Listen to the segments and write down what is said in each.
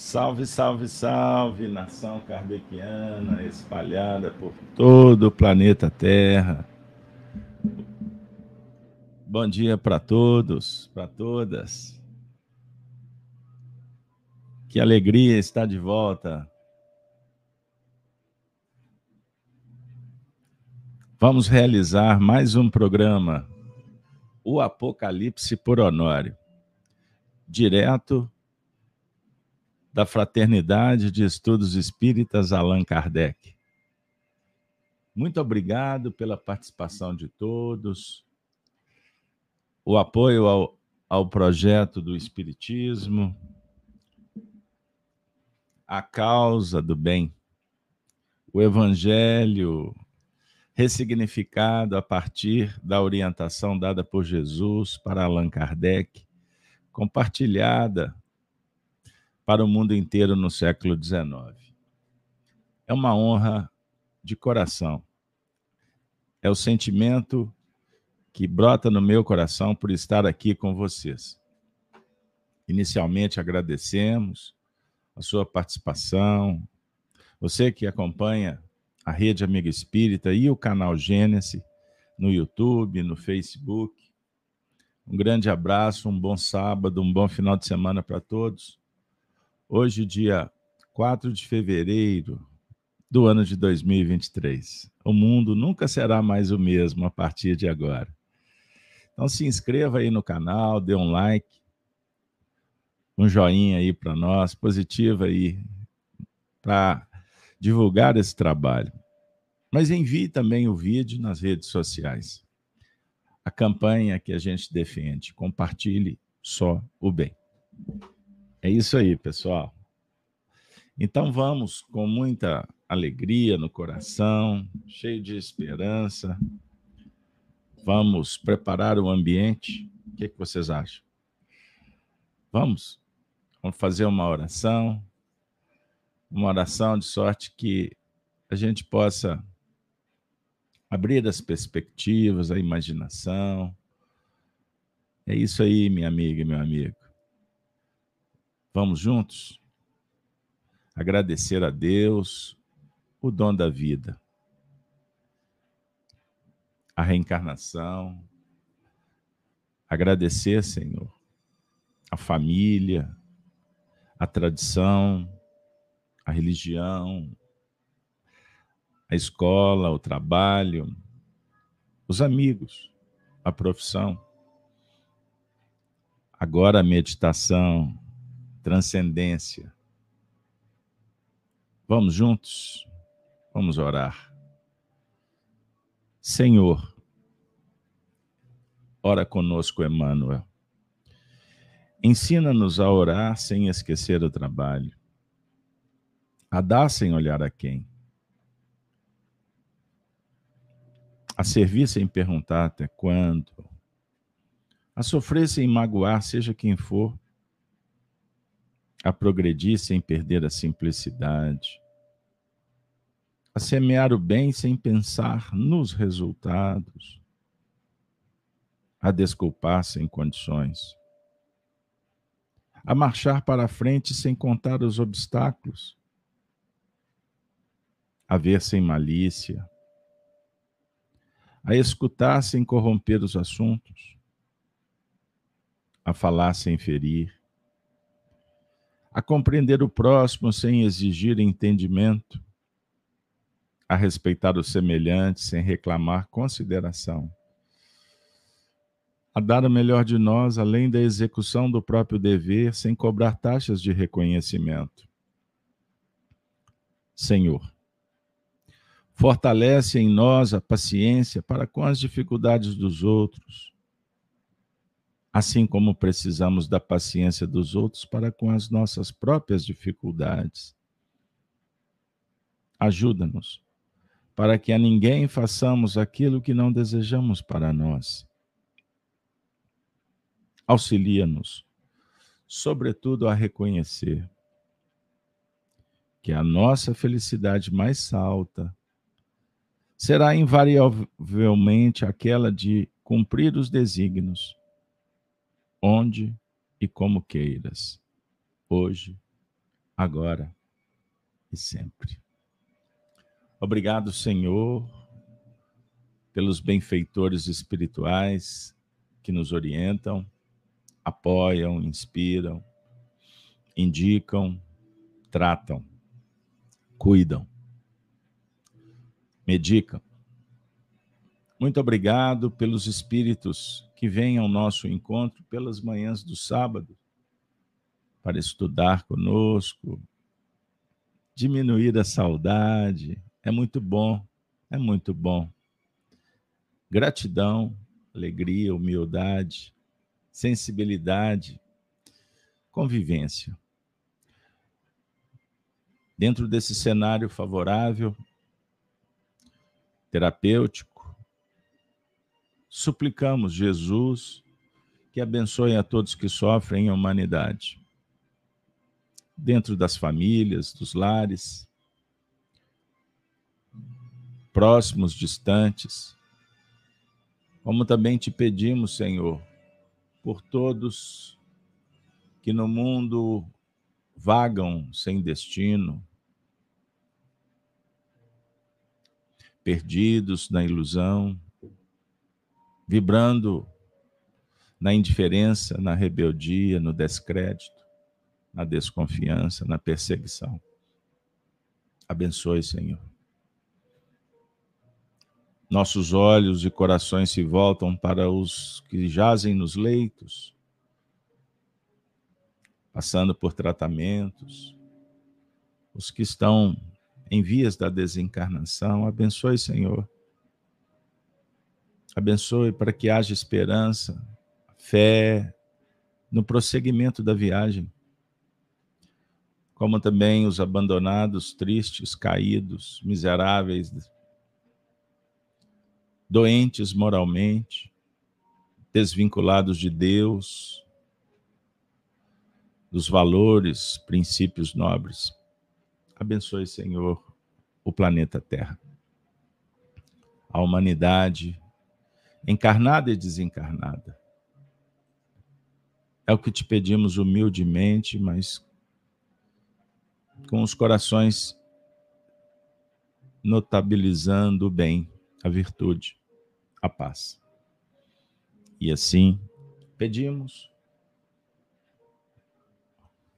Salve, salve, salve, nação kardeciana espalhada por todo o planeta Terra. Bom dia para todos, para todas. Que alegria estar de volta. Vamos realizar mais um programa, O Apocalipse por Honório, direto da Fraternidade de Estudos Espíritas Allan Kardec. Muito obrigado pela participação de todos, o apoio ao, ao projeto do Espiritismo, a causa do bem, o Evangelho ressignificado a partir da orientação dada por Jesus para Allan Kardec, compartilhada para o mundo inteiro no século XIX. É uma honra de coração. É o sentimento que brota no meu coração por estar aqui com vocês. Inicialmente agradecemos a sua participação, você que acompanha a Rede Amiga Espírita e o canal Gênesis no YouTube, no Facebook. Um grande abraço, um bom sábado, um bom final de semana para todos. Hoje, dia 4 de fevereiro do ano de 2023. O mundo nunca será mais o mesmo a partir de agora. Então se inscreva aí no canal, dê um like, um joinha aí para nós, positivo aí, para divulgar esse trabalho. Mas envie também o vídeo nas redes sociais. A campanha que a gente defende, compartilhe só o bem. É isso aí, pessoal. Então vamos com muita alegria no coração, cheio de esperança. Vamos preparar o ambiente. O que, é que vocês acham? Vamos? Vamos fazer uma oração. Uma oração de sorte que a gente possa abrir as perspectivas, a imaginação. É isso aí, minha amiga e meu amigo. Vamos juntos agradecer a Deus o dom da vida, a reencarnação, agradecer, Senhor, a família, a tradição, a religião, a escola, o trabalho, os amigos, a profissão. Agora a meditação, transcendência. Vamos juntos? Vamos orar. Senhor, ora conosco, Emmanuel. Ensina-nos a orar sem esquecer o trabalho, a dar sem olhar a quem, a servir sem perguntar até quando, a sofrer sem magoar, seja quem for, a progredir sem perder a simplicidade, a semear o bem sem pensar nos resultados, a desculpar sem condições, a marchar para a frente sem contar os obstáculos, a ver sem malícia, a escutar sem corromper os assuntos, a falar sem ferir, a compreender o próximo sem exigir entendimento, a respeitar o semelhante sem reclamar consideração, a dar o melhor de nós além da execução do próprio dever sem cobrar taxas de reconhecimento. Senhor, fortalece em nós a paciência para com as dificuldades dos outros assim como precisamos da paciência dos outros para com as nossas próprias dificuldades. Ajuda-nos, para que a ninguém façamos aquilo que não desejamos para nós. Auxilia-nos, sobretudo, a reconhecer que a nossa felicidade mais alta será invariavelmente aquela de cumprir os desígnios onde e como queiras, hoje agora e sempre. Obrigado, Senhor, pelos benfeitores espirituais que nos orientam, apoiam, inspiram, indicam, tratam, cuidam, medicam. Muito obrigado pelos espíritos que vêm ao nosso encontro pelas manhãs do sábado para estudar conosco, diminuir a saudade. É muito bom, é muito bom. Gratidão, alegria, humildade, sensibilidade, convivência. Dentro desse cenário favorável, terapêutico, suplicamos Jesus que abençoe a todos que sofrem em humanidade, dentro das famílias, dos lares, próximos, distantes, como também te pedimos, Senhor, por todos que no mundo vagam sem destino, perdidos na ilusão, vibrando na indiferença, na rebeldia, no descrédito, na desconfiança, na perseguição. Abençoe, Senhor nossos olhos e corações se voltam para os que jazem nos leitos, passando por tratamentos, os que estão em vias da desencarnação. Abençoe, Senhor. Abençoe para que haja esperança, fé no prosseguimento da viagem. Como também os abandonados, tristes, caídos, miseráveis, doentes moralmente, desvinculados de Deus, dos valores, princípios nobres. Abençoe, Senhor, o planeta Terra, a humanidade, encarnada e desencarnada. É o que te pedimos humildemente, mas com os corações notabilizando o bem, a virtude a paz. E assim, pedimos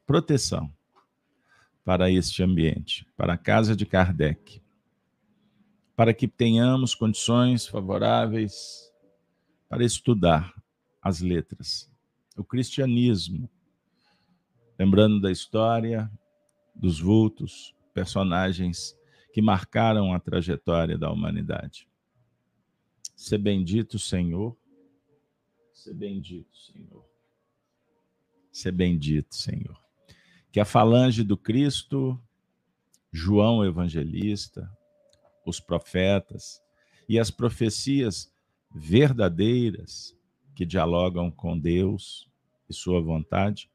proteção para este ambiente, para a casa de Kardec, para que tenhamos condições favoráveis para estudar as letras, o cristianismo, lembrando da história dos vultos, personagens que marcaram a trajetória da humanidade. Ser bendito, Senhor. Ser bendito, Senhor. Ser bendito, Senhor. Que a falange do Cristo, João Evangelista, os profetas e as profecias verdadeiras que dialogam com Deus e Sua vontade,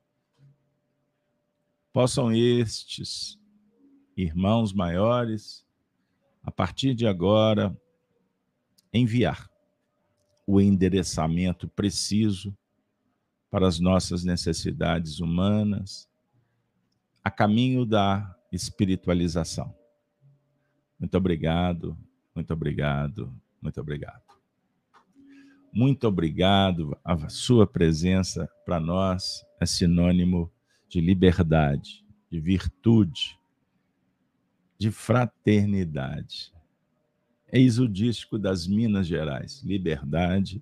possam estes irmãos maiores, a partir de agora, enviar o endereçamento preciso para as nossas necessidades humanas, a caminho da espiritualização. Muito obrigado, muito obrigado, muito obrigado. Muito obrigado. A sua presença para nós é sinônimo de liberdade, de virtude, de fraternidade é exudístico das Minas Gerais. Liberdade,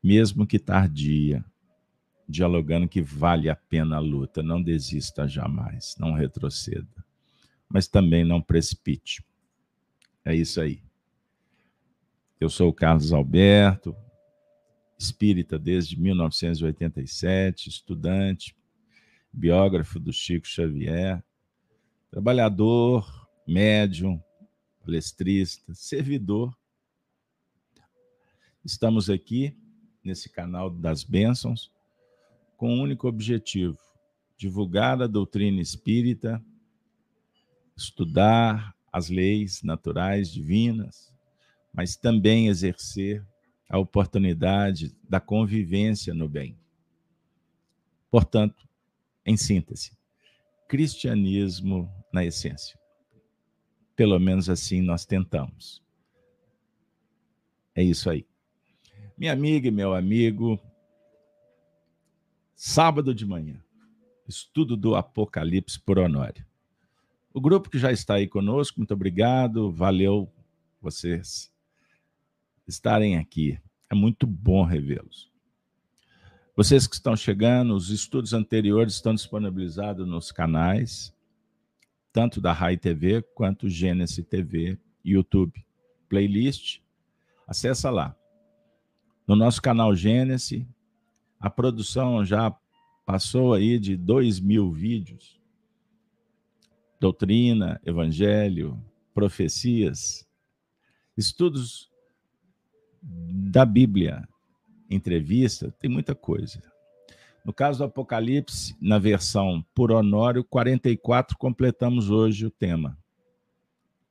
mesmo que tardia, dialogando que vale a pena a luta. Não desista jamais, não retroceda, mas também não precipite. É isso aí. Eu sou o Carlos Alberto, espírita desde 1987, estudante, biógrafo do Chico Xavier, trabalhador, médium, palestrista, servidor. Estamos aqui nesse canal das bênçãos com um único objetivo: divulgar a doutrina espírita, estudar as leis naturais divinas, mas também exercer a oportunidade da convivência no bem. Portanto, em síntese, cristianismo na essência. Pelo menos assim nós tentamos. É isso aí. Minha amiga e meu amigo, sábado de manhã, estudo do Apocalipse por Honório. O grupo que já está aí conosco, muito obrigado, valeu vocês estarem aqui. É muito bom revê-los. Vocês que estão chegando, os estudos anteriores estão disponibilizados nos canais, tanto da Rai TV quanto Gênesis TV, YouTube, playlist. Acessa lá. No nosso canal Gênesis, a produção já passou aí de dois mil vídeos. Doutrina, Evangelho, profecias, estudos da Bíblia, entrevista, tem muita coisa. No caso do Apocalipse, na versão por Honório 44, completamos hoje o tema,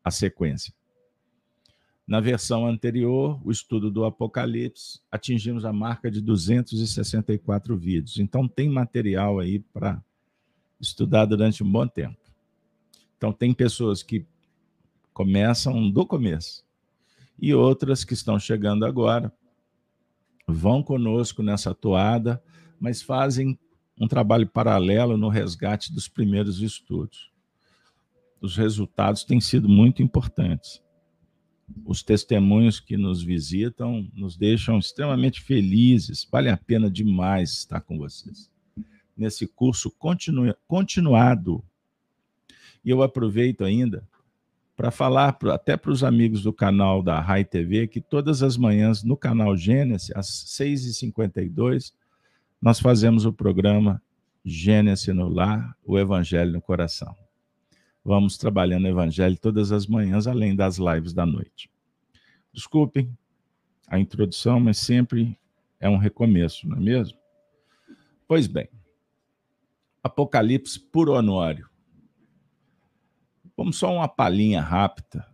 a sequência. Na versão anterior, o estudo do Apocalipse, atingimos a marca de 264 vídeos. Então, tem material aí para estudar durante um bom tempo. Então, tem pessoas que começam do começo e outras que estão chegando agora vão conosco nessa toada, mas fazem um trabalho paralelo no resgate dos primeiros estudos. Os resultados têm sido muito importantes. Os testemunhos que nos visitam nos deixam extremamente felizes. Vale a pena demais estar com vocês nesse curso continu continuado. E eu aproveito ainda para falar até para os amigos do canal da Rai TV que todas as manhãs no canal Gênesis, às 6h52, nós fazemos o programa Gênesis no Lar, o Evangelho no Coração. Vamos trabalhando o Evangelho todas as manhãs, além das lives da noite. Desculpem a introdução, mas sempre é um recomeço, não é mesmo? Pois bem, Apocalipse por Honório. Vamos só uma palhinha rápida.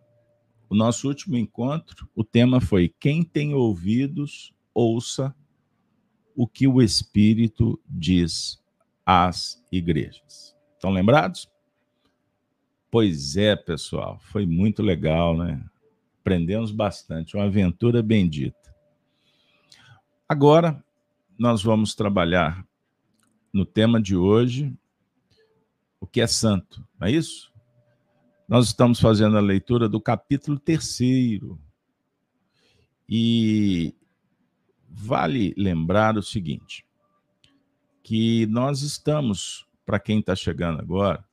O nosso último encontro, o tema foi Quem tem ouvidos, ouça o que o Espírito diz às igrejas. Estão lembrados? Pois é, pessoal, foi muito legal, né? Aprendemos bastante, uma aventura bendita. Agora, nós vamos trabalhar no tema de hoje o que é santo, não é isso? Nós estamos fazendo a leitura do capítulo terceiro. E vale lembrar o seguinte: que nós estamos, para quem está chegando agora,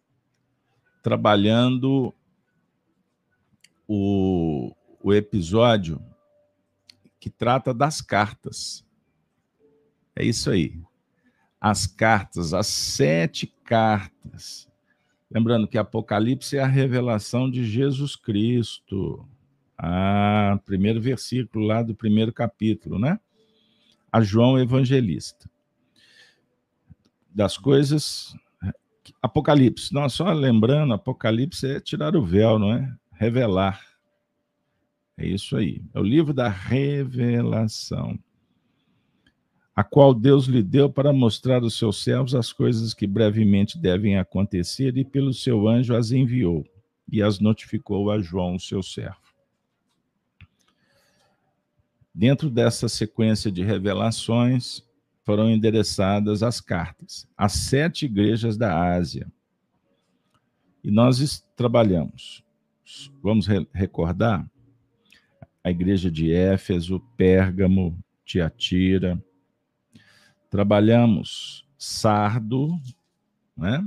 trabalhando o, o episódio que trata das cartas. É isso aí. As cartas, as sete cartas Lembrando que Apocalipse é a revelação de Jesus Cristo. Ah, primeiro versículo lá do primeiro capítulo, né? A João Evangelista. Das coisas. Apocalipse. Não, só lembrando, Apocalipse é tirar o véu, não é? Revelar. É isso aí. É o livro da revelação a qual Deus lhe deu para mostrar aos seus servos as coisas que brevemente devem acontecer, e pelo seu anjo as enviou e as notificou a João, seu servo. Dentro dessa sequência de revelações, foram endereçadas as cartas às sete igrejas da Ásia. E nós trabalhamos, vamos recordar, a igreja de Éfeso, Pérgamo, Tiatira, trabalhamos Sardo, né?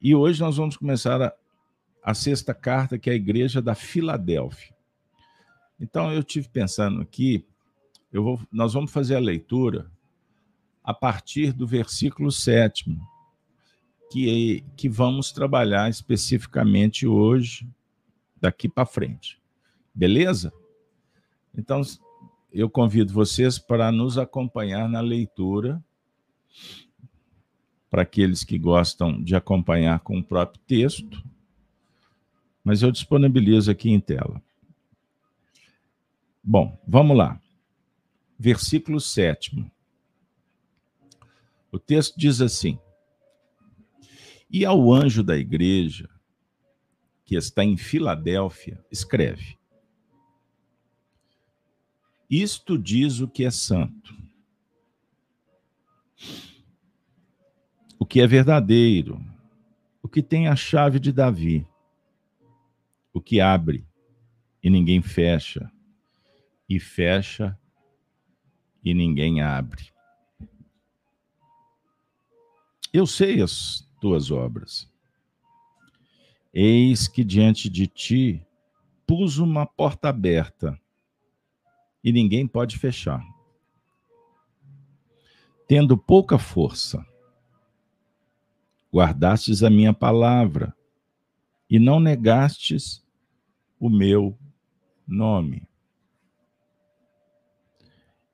E hoje nós vamos começar a, a sexta carta, que é a Igreja da Filadélfia. Então eu tive pensando aqui, eu vou, nós vamos fazer a leitura a partir do versículo sétimo, que, que vamos trabalhar especificamente hoje, daqui para frente. Beleza? Então, eu convido vocês para nos acompanhar na leitura, para aqueles que gostam de acompanhar com o próprio texto, mas eu disponibilizo aqui em tela. Bom, vamos lá. Versículo 7. O texto diz assim: E ao anjo da igreja, que está em Filadélfia, escreve: Isto diz o que é santo, o que é verdadeiro, o que tem a chave de Davi, o que abre e ninguém fecha, e fecha e ninguém abre. Eu sei as tuas obras. Eis que diante de ti pus uma porta aberta e ninguém pode fechar. Tendo pouca força, guardastes a minha palavra e não negastes o meu nome.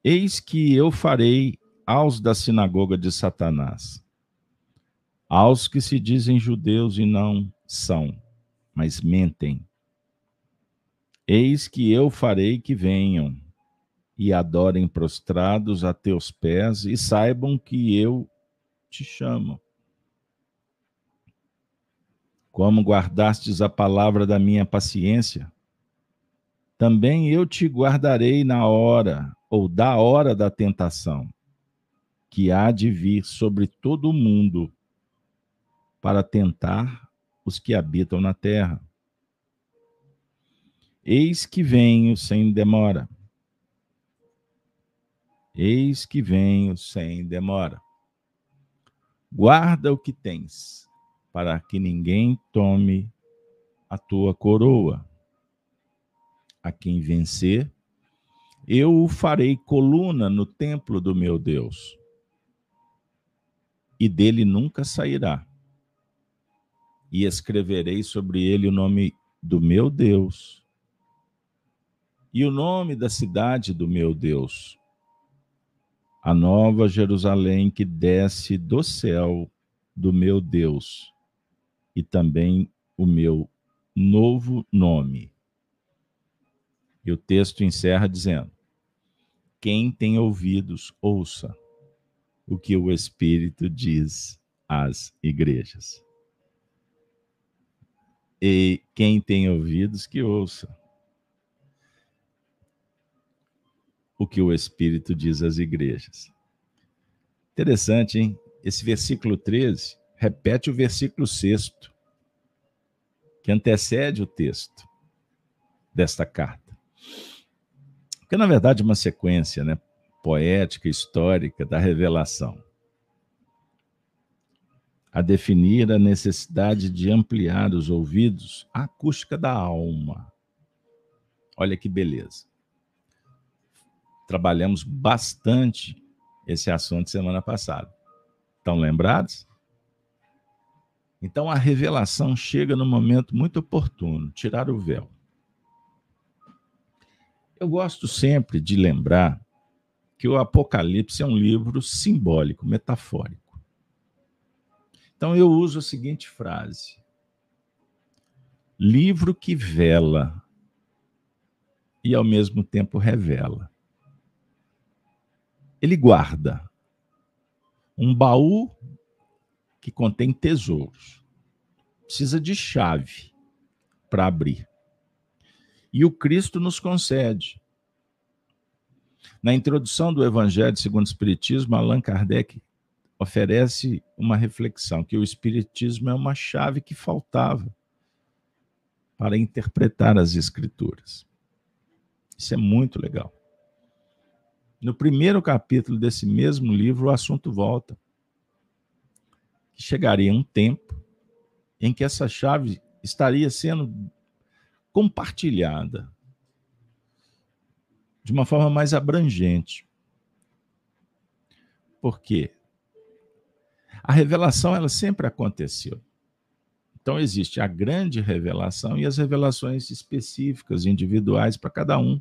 Eis que eu farei aos da sinagoga de Satanás, aos que se dizem judeus e não são, mas mentem. Eis que eu farei que venham e adorem prostrados a teus pés e saibam que eu te chamo. Como guardastes a palavra da minha paciência, também eu te guardarei na hora ou da hora da tentação, que há de vir sobre todo o mundo para tentar os que habitam na terra. Eis que venho sem demora. Eis que venho sem demora. Guarda o que tens, para que ninguém tome a tua coroa. A quem vencer, eu o farei coluna no templo do meu Deus, e dele nunca sairá. E escreverei sobre ele o nome do meu Deus e o nome da cidade do meu Deus, a nova Jerusalém que desce do céu do meu Deus, e também o meu novo nome. E o texto encerra dizendo: quem tem ouvidos, ouça o que o Espírito diz às igrejas. E quem tem ouvidos, que ouça o que o Espírito diz às igrejas. Interessante, hein? Esse versículo 13 repete o versículo 6, que antecede o texto desta carta. Porque, na verdade, é uma sequência né, poética, histórica da revelação. A definir a necessidade de ampliar os ouvidos à acústica da alma. Olha que beleza. Trabalhamos bastante esse assunto semana passada. Estão lembrados? Então a revelação chega no momento muito oportuno tirar o véu. Eu gosto sempre de lembrar que o Apocalipse é um livro simbólico, metafórico. Então eu uso a seguinte frase: livro que vela e ao mesmo tempo revela. Ele guarda um baú que contém tesouros. Precisa de chave para abrir. E o Cristo nos concede. Na introdução do Evangelho segundo o Espiritismo, Allan Kardec oferece uma reflexão que o Espiritismo é uma chave que faltava para interpretar as Escrituras. Isso é muito legal. No primeiro capítulo desse mesmo livro, o assunto volta. Que chegaria um tempo em que essa chave estaria sendo compartilhada de uma forma mais abrangente. Por quê? A revelação ela sempre aconteceu. Então existe a grande revelação e as revelações específicas, individuais para cada um.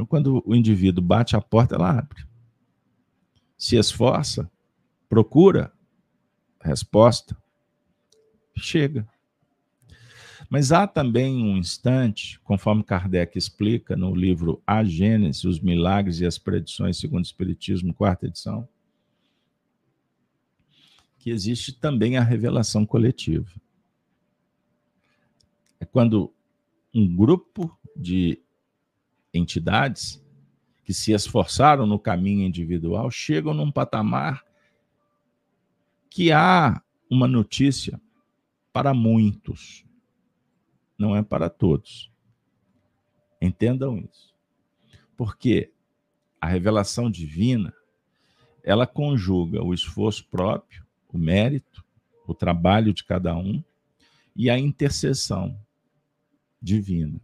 Então quando o indivíduo bate a porta, ela abre. Se esforça, procura resposta, chega. Mas há também um instante, conforme Kardec explica no livro A Gênese, os Milagres e as Predições segundo o Espiritismo, quarta edição, que existe também a revelação coletiva. É quando um grupo de entidades que se esforçaram no caminho individual chegam num patamar que há uma notícia para muitos, não é para todos. Entendam isso. Porque a revelação divina, ela conjuga o esforço próprio, o mérito, o trabalho de cada um e a intercessão divina.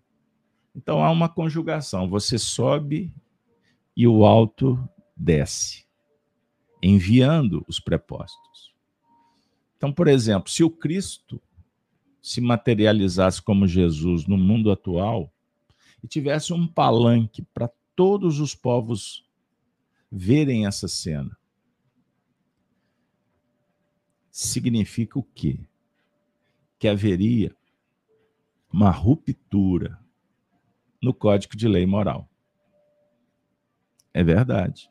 Então há uma conjugação, você sobe e o alto desce, enviando os prepostos. Então, por exemplo, se o Cristo se materializasse como Jesus no mundo atual e tivesse um palanque para todos os povos verem essa cena, significa o quê? Que haveria uma ruptura no Código de Lei Moral. É verdade.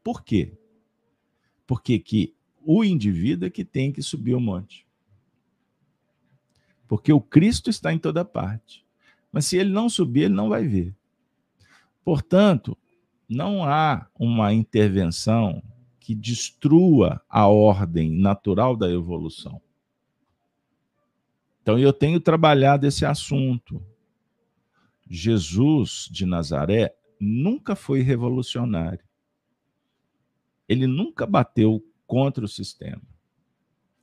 Por quê? Porque que o indivíduo é que tem que subir o monte. Porque o Cristo está em toda parte. Mas se ele não subir, ele não vai ver. Portanto, não há uma intervenção que destrua a ordem natural da evolução. Então, eu tenho trabalhado esse assunto. Jesus de Nazaré nunca foi revolucionário. Ele nunca bateu contra o sistema.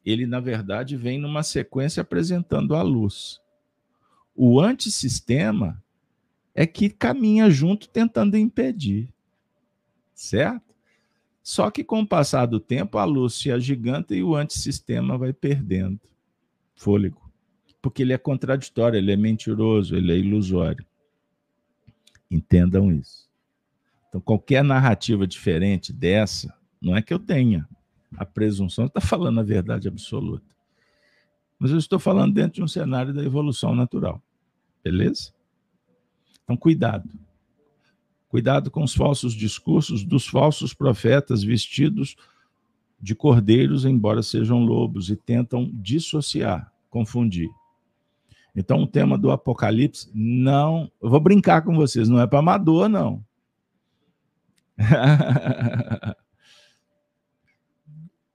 Ele, na verdade, vem numa sequência apresentando a luz. O antissistema é que caminha junto tentando impedir. Certo? Só que com o passar do tempo, a luz se agiganta e o antissistema vai perdendo fôlego. Porque ele é contraditório, ele é mentiroso, ele é ilusório. Entendam isso. Então, qualquer narrativa diferente dessa, não é que eu tenha, a presunção está falando a verdade absoluta. Mas eu estou falando dentro de um cenário da evolução natural. Beleza? Então, cuidado. Cuidado com os falsos discursos dos falsos profetas vestidos de cordeiros, embora sejam lobos, e tentam dissociar, confundir. Então, o tema do Apocalipse não. Eu vou brincar com vocês, não é para amador, não.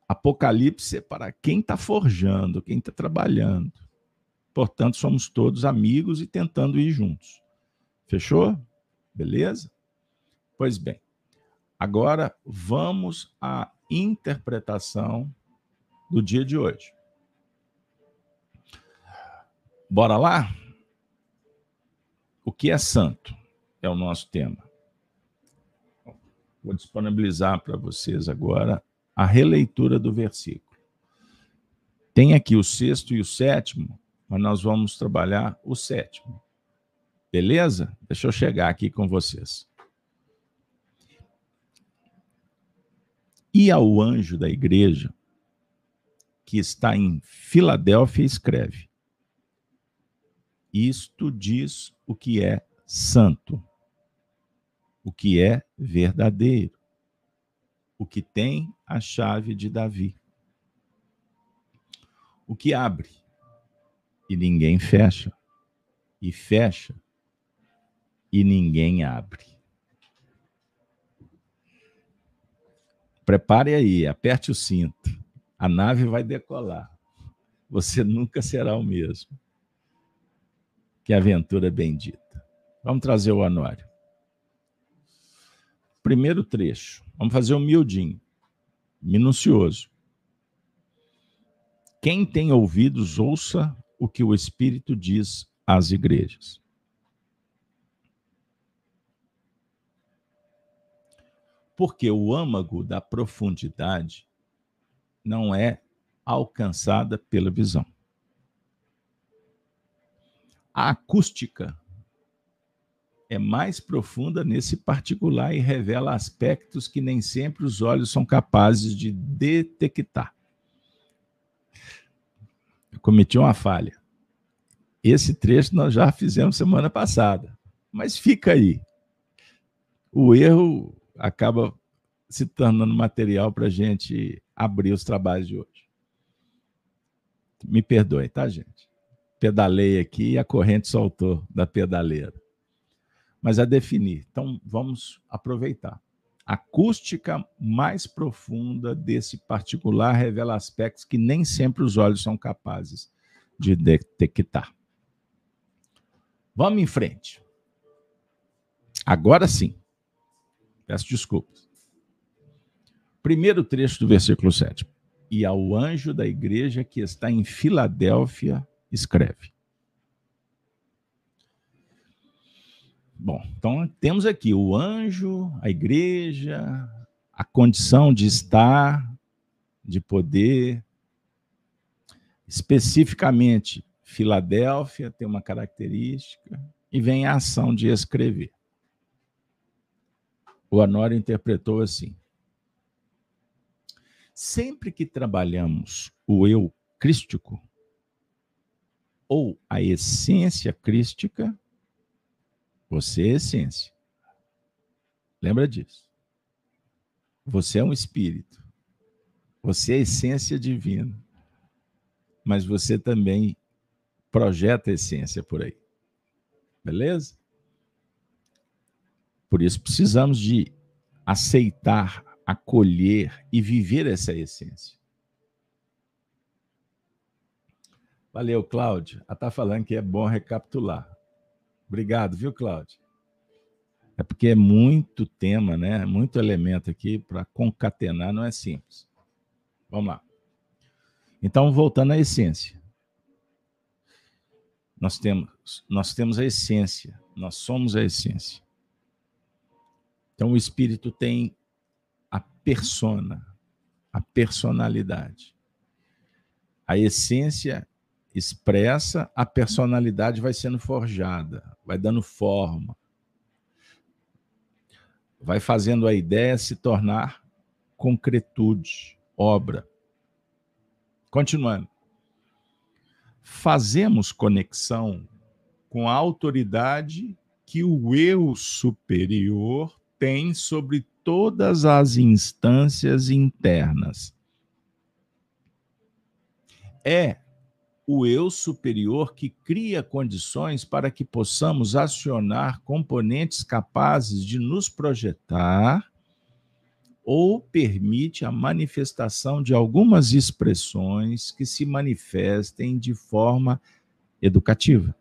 Apocalipse é para quem está forjando, quem está trabalhando. Portanto, somos todos amigos e tentando ir juntos. Fechou? Beleza? Pois bem, agora vamos à interpretação do dia de hoje. Bora lá? O que é santo? É o nosso tema. Vou disponibilizar para vocês agora a releitura do versículo. Tem aqui o sexto e o sétimo, mas nós vamos trabalhar o sétimo. Beleza? Deixa eu chegar aqui com vocês. E ao anjo da igreja que está em Filadélfia, escreve: Isto diz o que é santo, o que é verdadeiro, o que tem a chave de Davi. O que abre e ninguém fecha, e fecha e ninguém abre. Prepare aí, aperte o cinto. A nave vai decolar. Você nunca será o mesmo. Que aventura bendita. Vamos trazer o anuário. Primeiro trecho. Vamos fazer um miudinho, minucioso. Quem tem ouvidos, ouça o que o Espírito diz às igrejas. Porque o âmago da profundidade não é alcançada pela visão. A acústica é mais profunda nesse particular e revela aspectos que nem sempre os olhos são capazes de detectar. Eu cometi uma falha. Esse trecho nós já fizemos semana passada, mas fica aí. O erro acaba se tornando material para a gente abrir os trabalhos de hoje. Me perdoe, tá, gente? Pedalei aqui e a corrente soltou da pedaleira. Mas a definir. Então, vamos aproveitar. A acústica mais profunda desse particular revela aspectos que nem sempre os olhos são capazes de detectar. Vamos em frente. Agora sim. Peço desculpas. Primeiro trecho do versículo 7. E ao anjo da igreja que está em Filadélfia, escreve. Bom, então temos aqui o anjo, a igreja, a condição de estar, de poder. Especificamente, Filadélfia tem uma característica e vem a ação de escrever. O Honório interpretou assim: sempre que trabalhamos o eu crístico ou a essência crística, você é essência. Lembra disso. Você é um espírito. Você é essência divina. Mas você também projeta essência por aí. Beleza? Por isso precisamos de aceitar, acolher e viver essa essência. Valeu, Cláudio. Ela está falando que é bom recapitular. Obrigado, viu, Cláudio? É porque é muito tema, né? Muito elemento aqui para concatenar, não é simples. Vamos lá. Então, voltando à essência. Nós temos, nós temos a essência, nós somos a essência. Então, o espírito tem a persona, a personalidade. A essência expressa, a personalidade vai sendo forjada, vai dando forma, vai fazendo a ideia se tornar concretude, obra. Continuando. Fazemos conexão com a autoridade que o eu superior tem sobre todas as instâncias internas. É o eu superior que cria condições para que possamos acionar componentes capazes de nos projetar ou permite a manifestação de algumas expressões que se manifestem de forma educativa.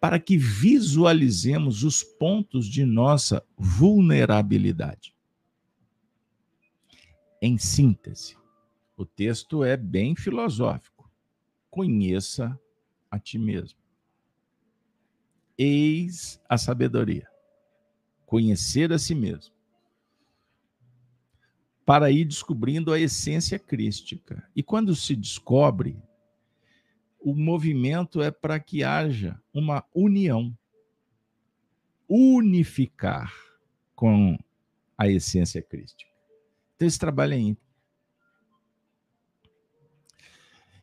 Para que visualizemos os pontos de nossa vulnerabilidade. Em síntese, o texto é bem filosófico. Conheça a ti mesmo. Eis a sabedoria. Conhecer a si mesmo. Para ir descobrindo a essência crística. E quando se descobre, o movimento é para que haja uma união. Unificar com a essência crística. Então, esse trabalho é íntimo.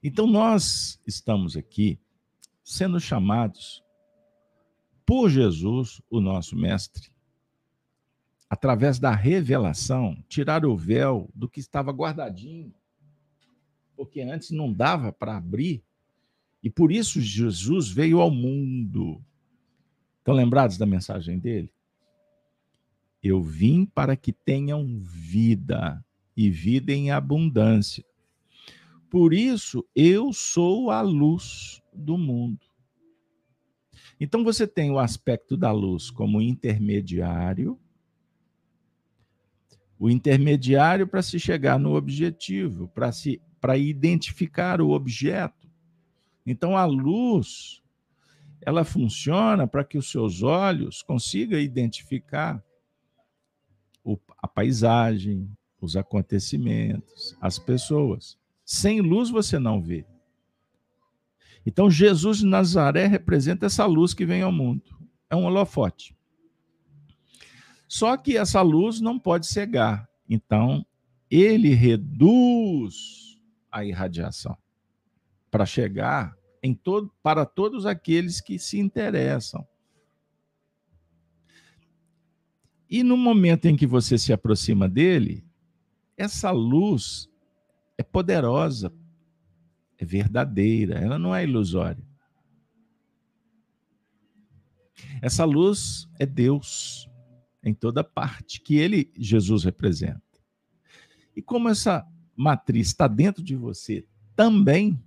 Então, nós estamos aqui sendo chamados por Jesus, o nosso Mestre, através da revelação, tirar o véu do que estava guardadinho, porque antes não dava para abrir, e por isso Jesus veio ao mundo. Estão lembrados da mensagem dele? Eu vim para que tenham vida e vida em abundância. Por isso, eu sou a luz do mundo. Então, você tem o aspecto da luz como intermediário, o intermediário para se chegar no objetivo, para se para identificar o objeto. Então, a luz ela funciona para que os seus olhos consigam identificar o, a paisagem, os acontecimentos, as pessoas. Sem luz você não vê. Então Jesus de Nazaré representa essa luz que vem ao mundo. É um holofote. Só que essa luz não pode cegar. Então ele reduz a irradiação para chegar em todo, para todos aqueles que se interessam. E no momento em que você se aproxima dele, essa luz é poderosa é verdadeira, ela não é ilusória. Essa luz é Deus em toda parte, que ele, Jesus, representa. E como essa matriz está dentro de você também,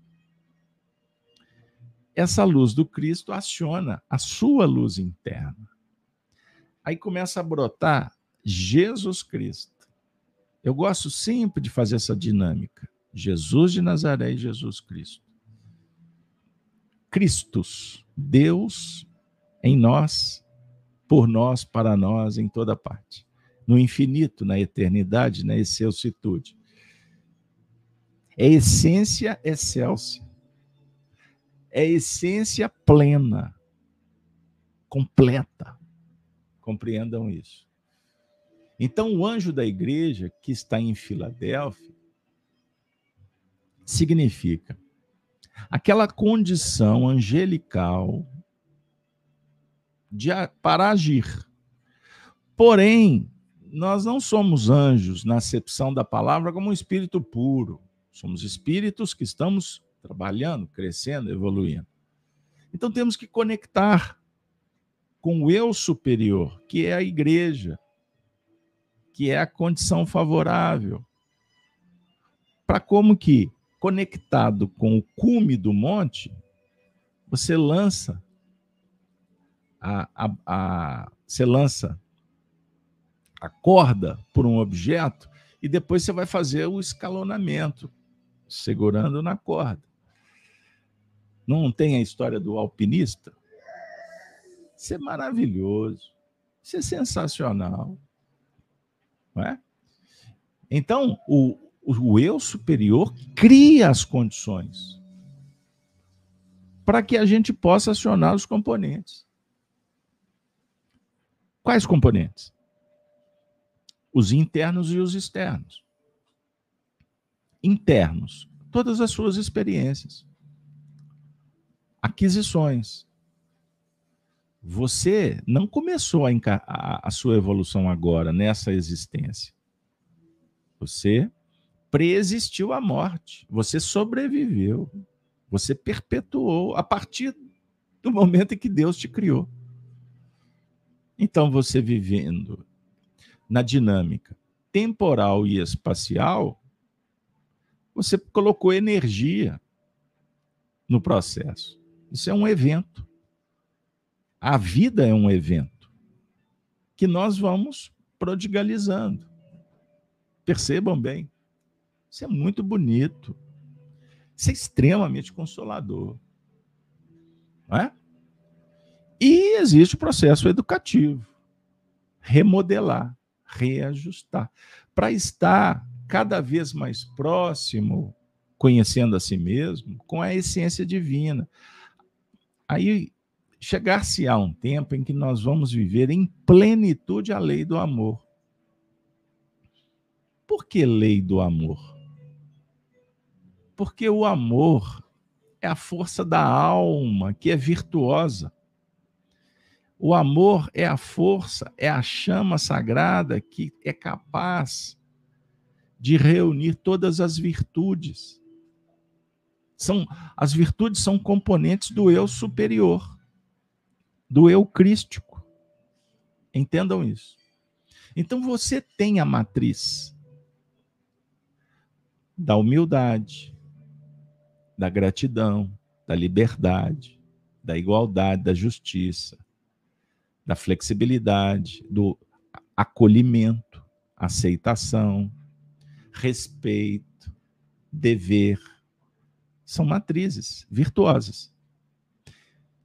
essa luz do Cristo aciona a sua luz interna. Aí começa a brotar Jesus Cristo. Eu gosto sempre de fazer essa dinâmica. Jesus de Nazaré e Jesus Cristo. Cristos, Deus em nós, por nós, para nós, em toda parte. No infinito, na eternidade, na excelsitude. É essência excelsa. É essência plena, completa. Compreendam isso. Então, o anjo da igreja que está em Filadélfia significa aquela condição angelical de, para agir. Porém, nós não somos anjos na acepção da palavra como um espírito puro. Somos espíritos que estamos trabalhando, crescendo, evoluindo. Então temos que conectar com o eu superior, que é a igreja, que é a condição favorável. Para como que conectado com o cume do monte, você lança a, a, a, você lança a corda por um objeto e depois você vai fazer o escalonamento, segurando na corda. Não tem a história do alpinista? Isso é maravilhoso. Isso é sensacional. É? Então, o, o eu superior cria as condições para que a gente possa acionar os componentes. Quais componentes? Os internos e os externos. Internos, todas as suas experiências, aquisições. Você não começou a, a, a sua evolução agora, nessa existência. Você preexistiu à morte. Você sobreviveu. Você perpetuou a partir do momento em que Deus te criou. Então, você vivendo na dinâmica temporal e espacial, você colocou energia no processo. Isso é um evento. A vida é um evento que nós vamos prodigalizando. Percebam bem. Isso é muito bonito. Isso é extremamente consolador. Não é? E existe o processo educativo remodelar, reajustar, para estar cada vez mais próximo, conhecendo a si mesmo, com a essência divina. Aí chegar-se a um tempo em que nós vamos viver em plenitude a lei do amor. Por que lei do amor? Porque o amor é a força da alma que é virtuosa. O amor é a força, é a chama sagrada que é capaz de reunir todas as virtudes. São as virtudes são componentes do eu superior, do eu crístico. Entendam isso. Então você tem a matriz da humildade, da gratidão, da liberdade, da igualdade, da justiça, da flexibilidade, do acolhimento, aceitação, respeito, dever. São matrizes virtuosas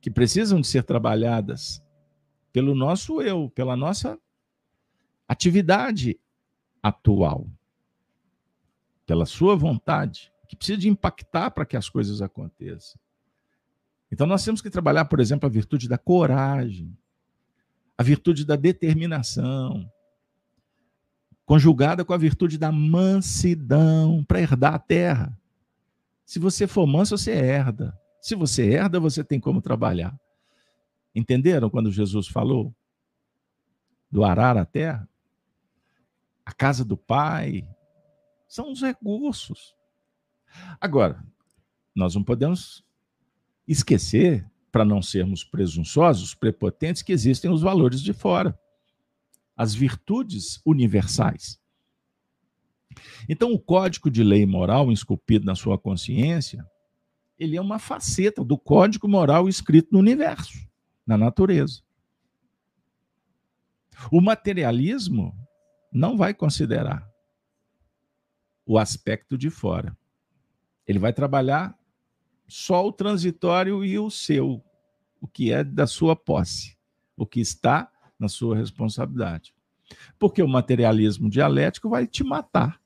que precisam de ser trabalhadas pelo nosso eu, pela nossa atividade atual, pela sua vontade, que precisa de impactar para que as coisas aconteçam. Então nós temos que trabalhar, por exemplo, a virtude da coragem, a virtude da determinação, conjugada com a virtude da mansidão para herdar a terra. Se você for manso, você herda. Se você herda, você tem como trabalhar. Entenderam quando Jesus falou do arar a terra? A casa do Pai são os recursos. Agora, nós não podemos esquecer, para não sermos presunçosos, prepotentes, que existem os valores de fora, as virtudes universais. Então, o código de lei moral esculpido na sua consciência, ele é uma faceta do código moral escrito no universo, na natureza. O materialismo não vai considerar o aspecto de fora. Ele vai trabalhar só o transitório e o seu, o que é da sua posse, o que está na sua responsabilidade. Porque o materialismo dialético vai te matar.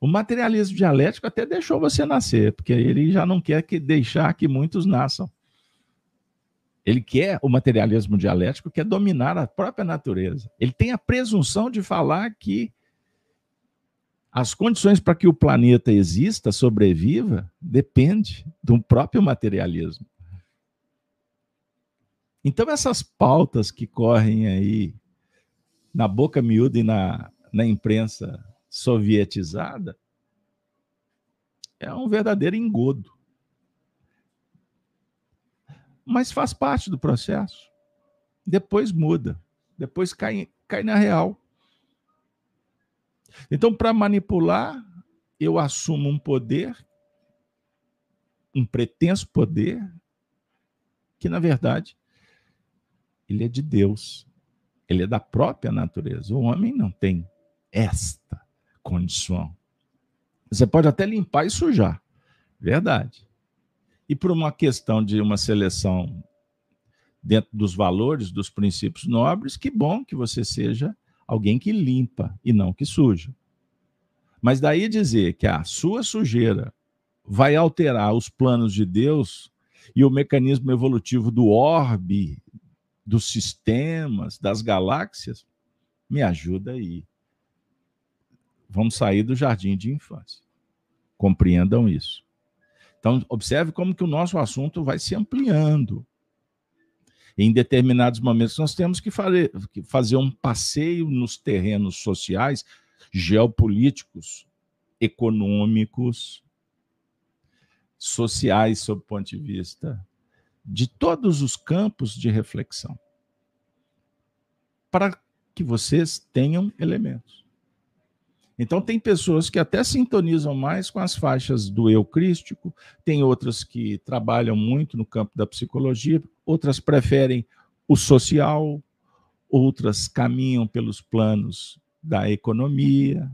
O materialismo dialético até deixou você nascer, porque ele já não quer que deixar que muitos nasçam. Ele quer o materialismo dialético, quer dominar a própria natureza. Ele tem a presunção de falar que as condições para que o planeta exista, sobreviva, depende do próprio materialismo. Então essas pautas que correm aí na boca miúda e na, na imprensa sovietizada é um verdadeiro engodo. Mas faz parte do processo. Depois muda. Depois cai, cai na real. Então, para manipular, eu assumo um poder, um pretenso poder, que na verdade ele é de Deus. Ele é da própria natureza. O homem não tem esta condição. Você pode até limpar e sujar. Verdade. E por uma questão de uma seleção dentro dos valores, dos princípios nobres, que bom que você seja alguém que limpa e não que suja. Mas daí dizer que a sua sujeira vai alterar os planos de Deus e o mecanismo evolutivo do orbe, dos sistemas, das galáxias, me ajuda aí. Vamos sair do jardim de infância. Compreendam isso. Então, observe como que o nosso assunto vai se ampliando em determinados momentos nós temos que fazer, um passeio nos terrenos sociais, geopolíticos, econômicos, sociais, sob o ponto de vista de todos os campos de reflexão, para que vocês tenham elementos. Então, tem pessoas que até sintonizam mais com as faixas do eu crístico, tem outras que trabalham muito no campo da psicologia, outras preferem o social, outras caminham pelos planos da economia,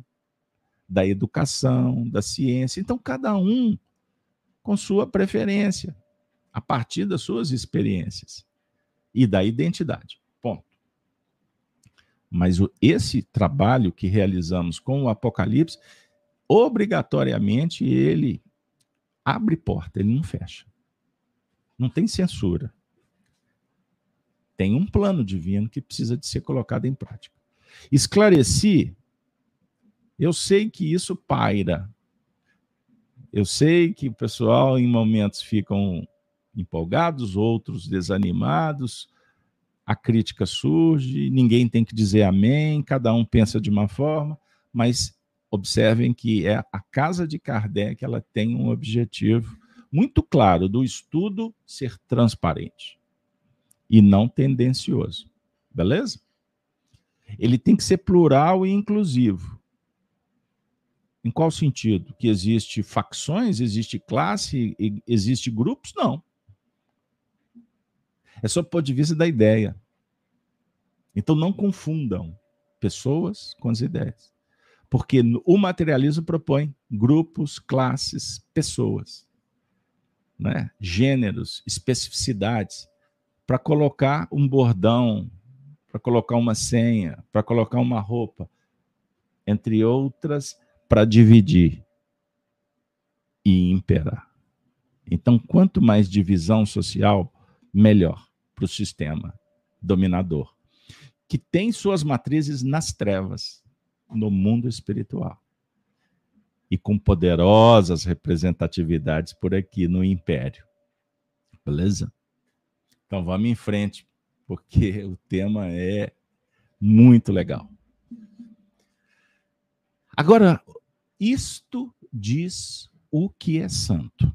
da educação, da ciência. Então, cada um com sua preferência, a partir das suas experiências e da identidade. Mas esse trabalho que realizamos com o Apocalipse, obrigatoriamente ele abre porta, ele não fecha. Não tem censura. Tem um plano divino que precisa de ser colocado em prática. Esclareci, eu sei que isso paira. Eu sei que o pessoal, em momentos, ficam empolgados, outros desanimados, a crítica surge, ninguém tem que dizer amém, cada um pensa de uma forma, mas observem que é a casa de Kardec, ela tem um objetivo muito claro do estudo ser transparente e não tendencioso. Beleza? Ele tem que ser plural e inclusivo. Em qual sentido? Que existe facções, existe classe, existe grupos? Não. É só o ponto de vista da ideia. Então não confundam pessoas com as ideias. Porque o materialismo propõe grupos, classes, pessoas, né? gêneros, especificidades, para colocar um bordão, para colocar uma senha, para colocar uma roupa, entre outras, para dividir e imperar. Então, quanto mais divisão social, melhor para o sistema dominador, que tem suas matrizes nas trevas, no mundo espiritual. E com poderosas representatividades por aqui no império. Beleza? Então vamos em frente, porque o tema é muito legal. Agora, isto diz o que é santo.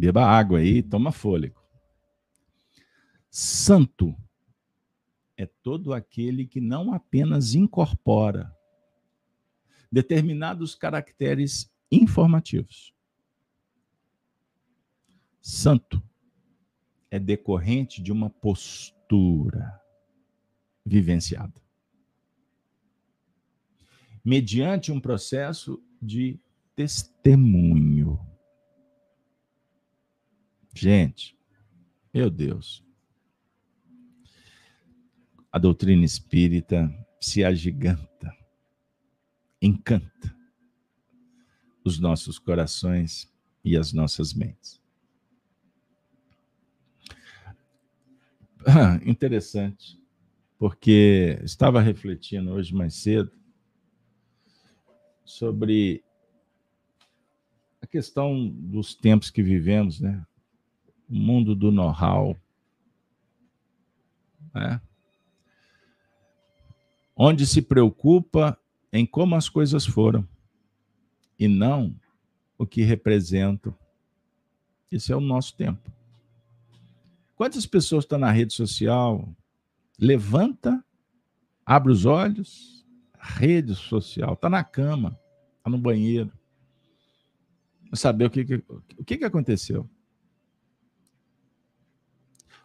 Beba água aí, toma fôlego. Santo é todo aquele que não apenas incorpora determinados caracteres informativos. Santo é decorrente de uma postura vivenciada. Mediante um processo de testemunho. Gente, meu Deus. A doutrina espírita se agiganta, encanta os nossos corações e as nossas mentes. Ah, interessante, porque estava refletindo hoje mais cedo sobre a questão dos tempos que vivemos, né? O mundo do know-how, né? Onde se preocupa em como as coisas foram e não o que representam. Esse é o nosso tempo. Quantas pessoas estão na rede social? Levanta, abre os olhos, rede social, está na cama, está no banheiro. Saber o que, que, o que, que aconteceu.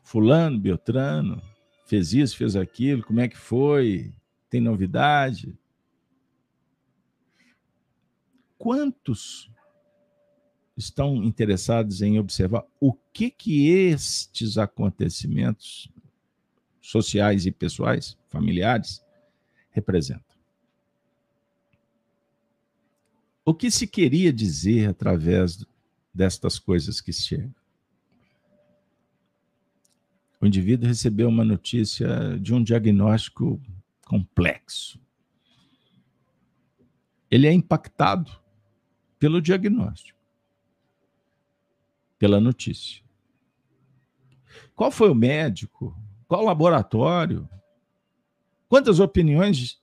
Fulano, Beltrano, fez isso, fez aquilo, como é que foi? Tem novidade? Quantos estão interessados em observar o que que estes acontecimentos sociais e pessoais, familiares, representam. O que se queria dizer através destas coisas que chegam? O indivíduo recebeu uma notícia de um diagnóstico complexo. Ele é impactado pelo diagnóstico pela notícia. Qual foi o médico? Qual o laboratório? Quantas opiniões?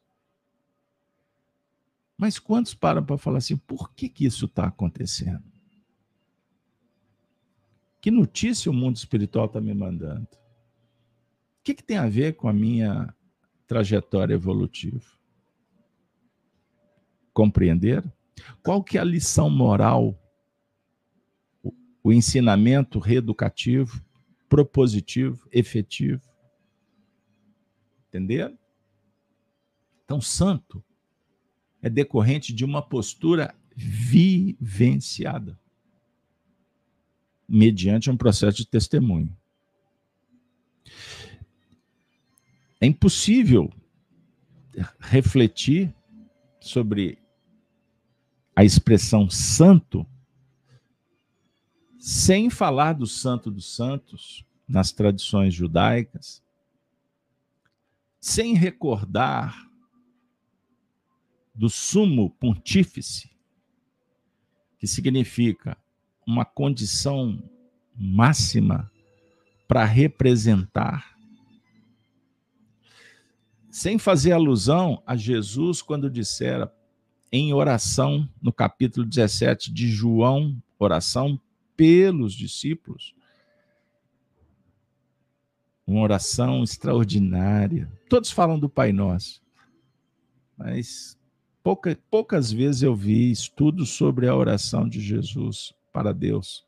Mas quantos param para falar assim, por que, que isso está acontecendo? Que notícia o mundo espiritual está me mandando? O que, que tem a ver com a minha trajetória evolutiva? Compreender? Qual que é a lição moral o ensinamento reeducativo, propositivo, efetivo. Entenderam? Então, santo é decorrente de uma postura vivenciada, mediante um processo de testemunho. É impossível refletir sobre a expressão santo sem falar do Santo dos Santos nas tradições judaicas, sem recordar do sumo pontífice, que significa uma condição máxima para representar, sem fazer alusão a Jesus quando dissera em oração no capítulo 17 de João, oração pelos discípulos. Uma oração extraordinária. Todos falam do Pai Nosso, mas pouca, poucas vezes eu vi estudos sobre a oração de Jesus para Deus.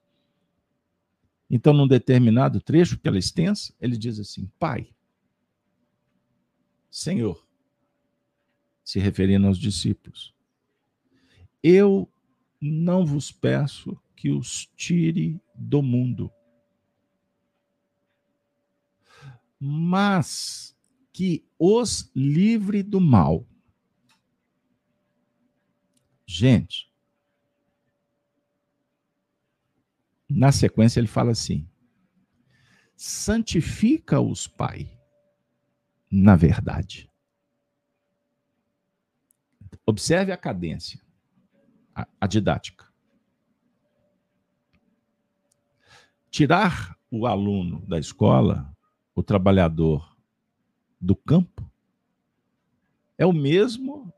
Então, num determinado trecho, que ela é extensa, ele diz assim: Pai, Senhor, se referindo aos discípulos, eu não vos peço que os tire do mundo, mas que os livre do mal. Gente, na sequência ele fala assim: santifica-os, Pai, na verdade. Observe a cadência, a, a didática. tirar o aluno da escola, o trabalhador do campo, é o mesmo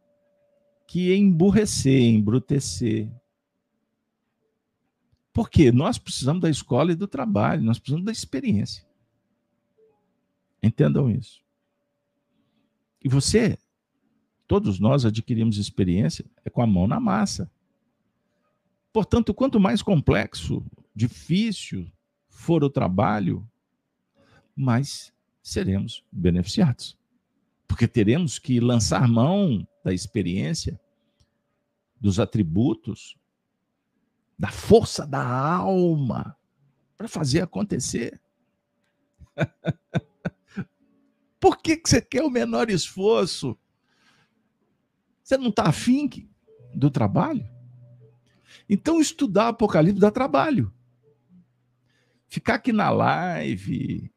que emburrecer, embrutecer. Porque nós precisamos da escola e do trabalho, nós precisamos da experiência. Entendam isso. E você, todos nós adquirimos experiência é com a mão na massa. Portanto, quanto mais complexo, difícil for o trabalho, mais seremos beneficiados. Porque teremos que lançar mão da experiência, dos atributos, da força da alma para fazer acontecer. Por que, que você quer o menor esforço? Você não está afim do trabalho? Então, estudar Apocalipse dá trabalho. Ficar aqui na live,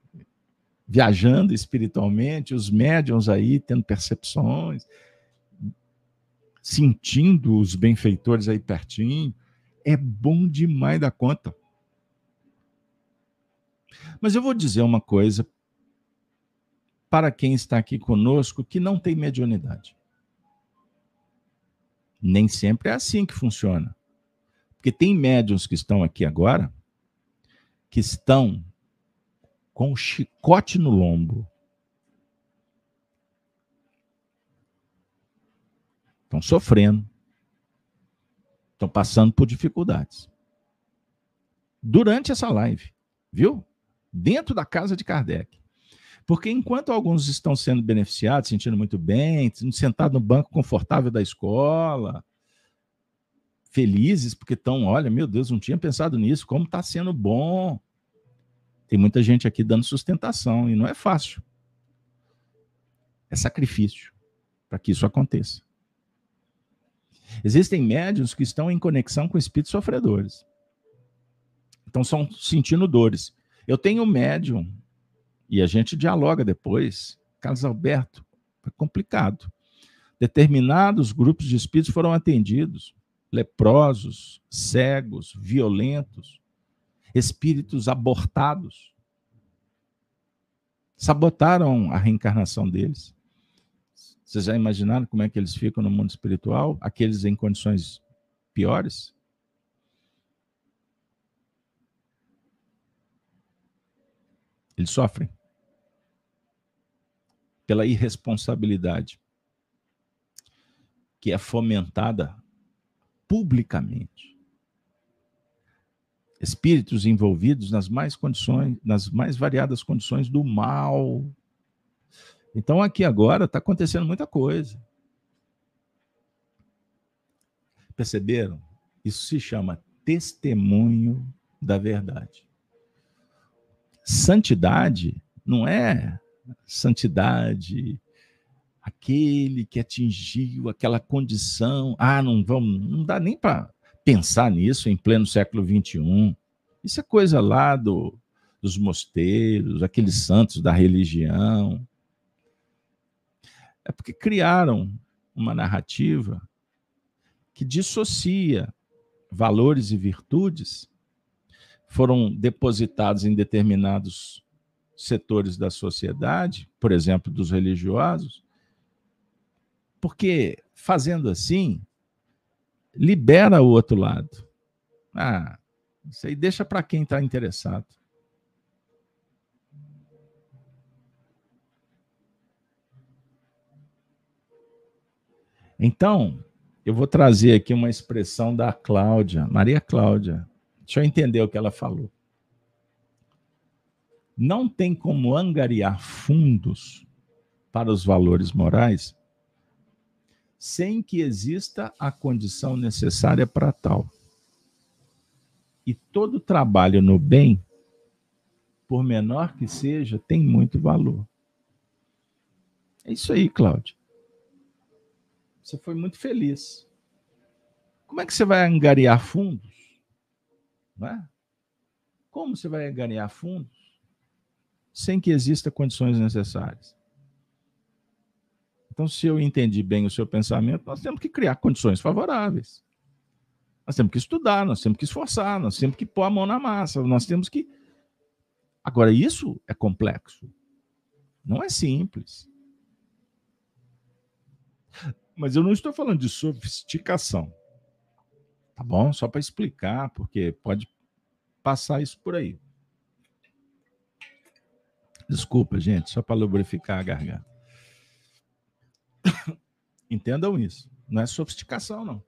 viajando espiritualmente, os médiums aí tendo percepções, sentindo os benfeitores aí pertinho, é bom demais da conta. Mas eu vou dizer uma coisa para quem está aqui conosco que não tem mediunidade. Nem sempre é assim que funciona. Porque tem médiums que estão aqui agora que estão com o chicote no lombo. Estão sofrendo. Estão passando por dificuldades. Durante essa live, viu? Dentro da casa de Kardec. Porque enquanto alguns estão sendo beneficiados, sentindo muito bem, sentados no banco confortável da escola, felizes porque estão, olha, meu Deus, não tinha pensado nisso, como está sendo bom. Tem muita gente aqui dando sustentação e não é fácil. É sacrifício para que isso aconteça. Existem médios que estão em conexão com espíritos sofredores. Então, estão sentindo dores. Eu tenho um médium, e a gente dialoga depois. Carlos Alberto, foi complicado. Determinados grupos de espíritos foram atendidos, leprosos, cegos, violentos, espíritos abortados. Sabotaram a reencarnação deles. Vocês já imaginaram como é que eles ficam no mundo espiritual? Aqueles em condições piores? Eles sofrem pela irresponsabilidade que é fomentada publicamente. Espíritos envolvidos nas mais condições, nas mais variadas condições do mal, então aqui agora está acontecendo muita coisa. Perceberam? Isso se chama testemunho da verdade. Santidade não é santidade aquele que atingiu aquela condição. Ah, não vamos, não dá nem para pensar nisso em pleno século XXI. Isso é coisa lá do, dos mosteiros, aqueles santos da religião. É porque criaram uma narrativa que dissocia valores e virtudes, foram depositados em determinados setores da sociedade, por exemplo, dos religiosos, porque fazendo assim, libera o outro lado. Ah, isso aí deixa para quem está interessado. Então, eu vou trazer aqui uma expressão da Cláudia, Maria Cláudia. Deixa eu entender o que ela falou. Não tem como angariar fundos para os valores morais sem que exista a condição necessária para tal. E todo trabalho no bem, por menor que seja, tem muito valor. É isso aí, Cláudia. Você foi muito feliz. Como é que você vai angariar fundos? Não é? Como você vai angariar fundos sem que exista condições necessárias? Então, se eu entendi bem o seu pensamento, nós temos que criar condições favoráveis. Nós temos que estudar, nós temos que esforçar, nós temos que pôr a mão na massa, nós temos que. Agora, isso é complexo. Não é simples. Mas eu não estou falando de sofisticação. Tá bom? Só para explicar, porque pode passar isso por aí. Desculpa, gente, só para lubrificar a garganta. Entendam isso. Não é sofisticação, não.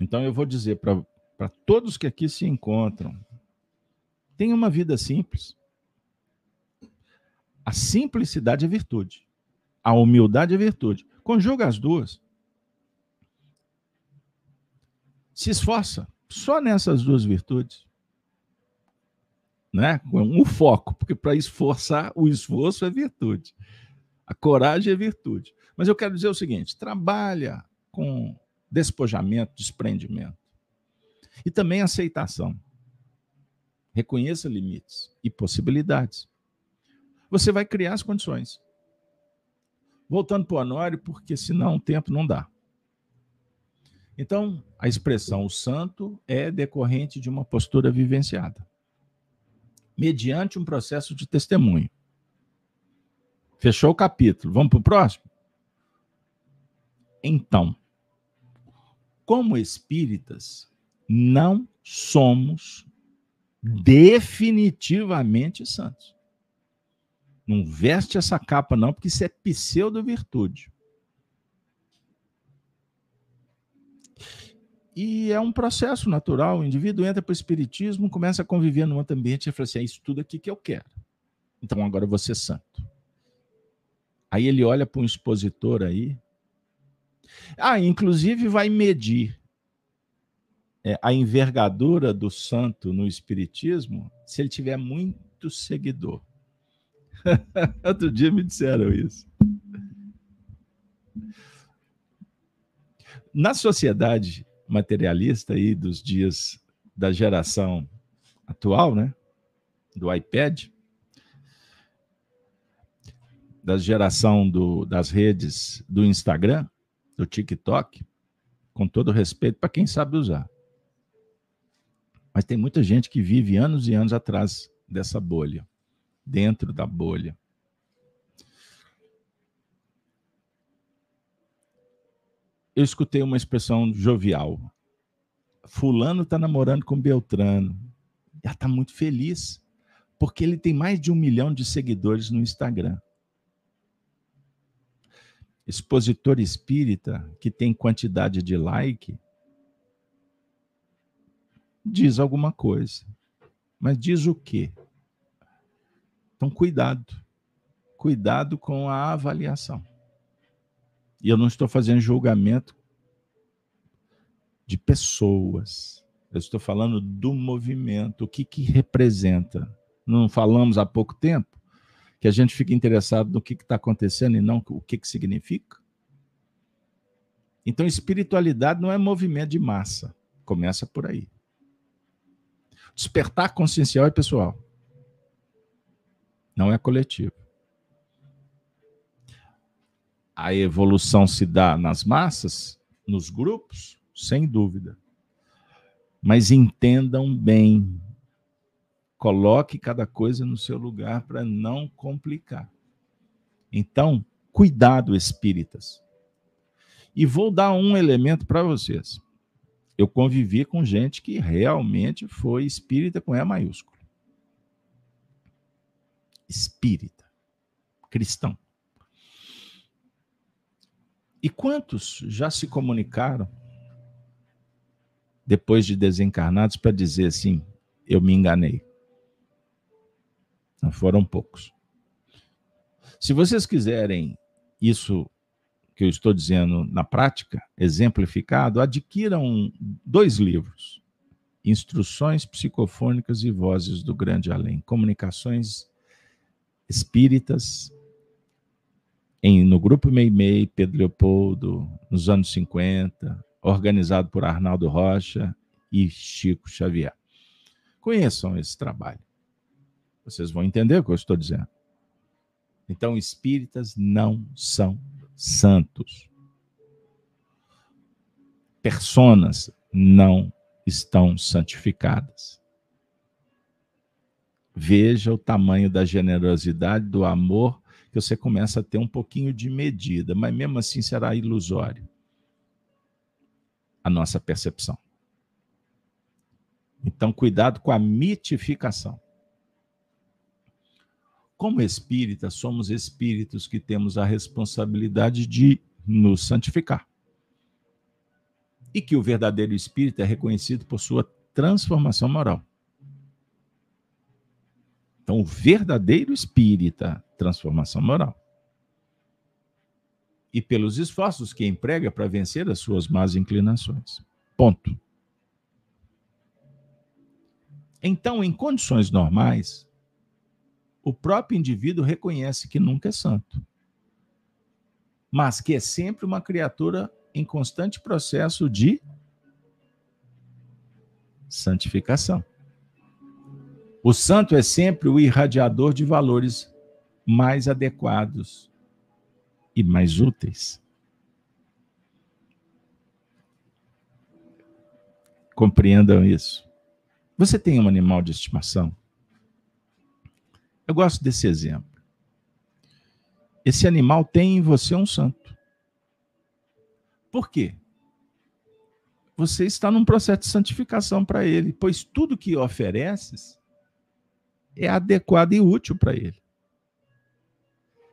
Então eu vou dizer para todos que aqui se encontram: tenha uma vida simples. A simplicidade é virtude. A humildade é virtude. Conjuga as duas. Se esforça só nessas duas virtudes. Né? Um foco, porque para esforçar, o esforço é virtude. A coragem é virtude. Mas eu quero dizer o seguinte: trabalha com despojamento, desprendimento. E também aceitação. Reconheça limites e possibilidades você vai criar as condições. Voltando para o Honório, porque senão o tempo não dá. Então, a expressão o santo é decorrente de uma postura vivenciada, mediante um processo de testemunho. Fechou o capítulo. Vamos para o próximo? Então, como espíritas, não somos definitivamente santos. Não veste essa capa, não, porque isso é pseudo-virtude. E é um processo natural. O indivíduo entra para o espiritismo, começa a conviver num outro ambiente e fala assim: é isso tudo aqui que eu quero. Então agora eu vou ser santo. Aí ele olha para um expositor aí. Ah, inclusive vai medir é, a envergadura do santo no espiritismo se ele tiver muito seguidor. Outro dia me disseram isso. Na sociedade materialista aí dos dias da geração atual, né? Do iPad, da geração do, das redes do Instagram, do TikTok, com todo respeito para quem sabe usar. Mas tem muita gente que vive anos e anos atrás dessa bolha dentro da bolha. Eu escutei uma expressão jovial. Fulano está namorando com Beltrano. Ela está muito feliz, porque ele tem mais de um milhão de seguidores no Instagram. Expositor espírita que tem quantidade de like diz alguma coisa. Mas diz o quê? Então, cuidado. Cuidado com a avaliação. E eu não estou fazendo julgamento de pessoas. Eu estou falando do movimento, o que, que representa. Não falamos há pouco tempo que a gente fica interessado no que está acontecendo e não o que, que significa? Então, espiritualidade não é movimento de massa. Começa por aí. Despertar consciencial é pessoal não é coletivo. A evolução se dá nas massas, nos grupos, sem dúvida. Mas entendam bem. Coloque cada coisa no seu lugar para não complicar. Então, cuidado, espíritas. E vou dar um elemento para vocês. Eu convivi com gente que realmente foi espírita com E maiúsculo espírita, cristão. E quantos já se comunicaram depois de desencarnados para dizer assim: eu me enganei? Não foram poucos. Se vocês quiserem isso que eu estou dizendo na prática, exemplificado, adquiram dois livros: Instruções Psicofônicas e Vozes do Grande Além, Comunicações espíritas em, no grupo Meimei, Pedro Leopoldo, nos anos 50, organizado por Arnaldo Rocha e Chico Xavier. Conheçam esse trabalho. Vocês vão entender o que eu estou dizendo. Então, espíritas não são santos. Personas não estão santificadas. Veja o tamanho da generosidade, do amor que você começa a ter um pouquinho de medida, mas mesmo assim será ilusório a nossa percepção. Então, cuidado com a mitificação. Como espírita, somos espíritos que temos a responsabilidade de nos santificar. E que o verdadeiro espírito é reconhecido por sua transformação moral. Então, o verdadeiro espírita, transformação moral. E pelos esforços que emprega para vencer as suas más inclinações. Ponto. Então, em condições normais, o próprio indivíduo reconhece que nunca é santo, mas que é sempre uma criatura em constante processo de santificação. O santo é sempre o irradiador de valores mais adequados e mais úteis. Compreendam isso. Você tem um animal de estimação? Eu gosto desse exemplo. Esse animal tem em você um santo. Por quê? Você está num processo de santificação para ele, pois tudo que ofereces é adequado e útil para ele.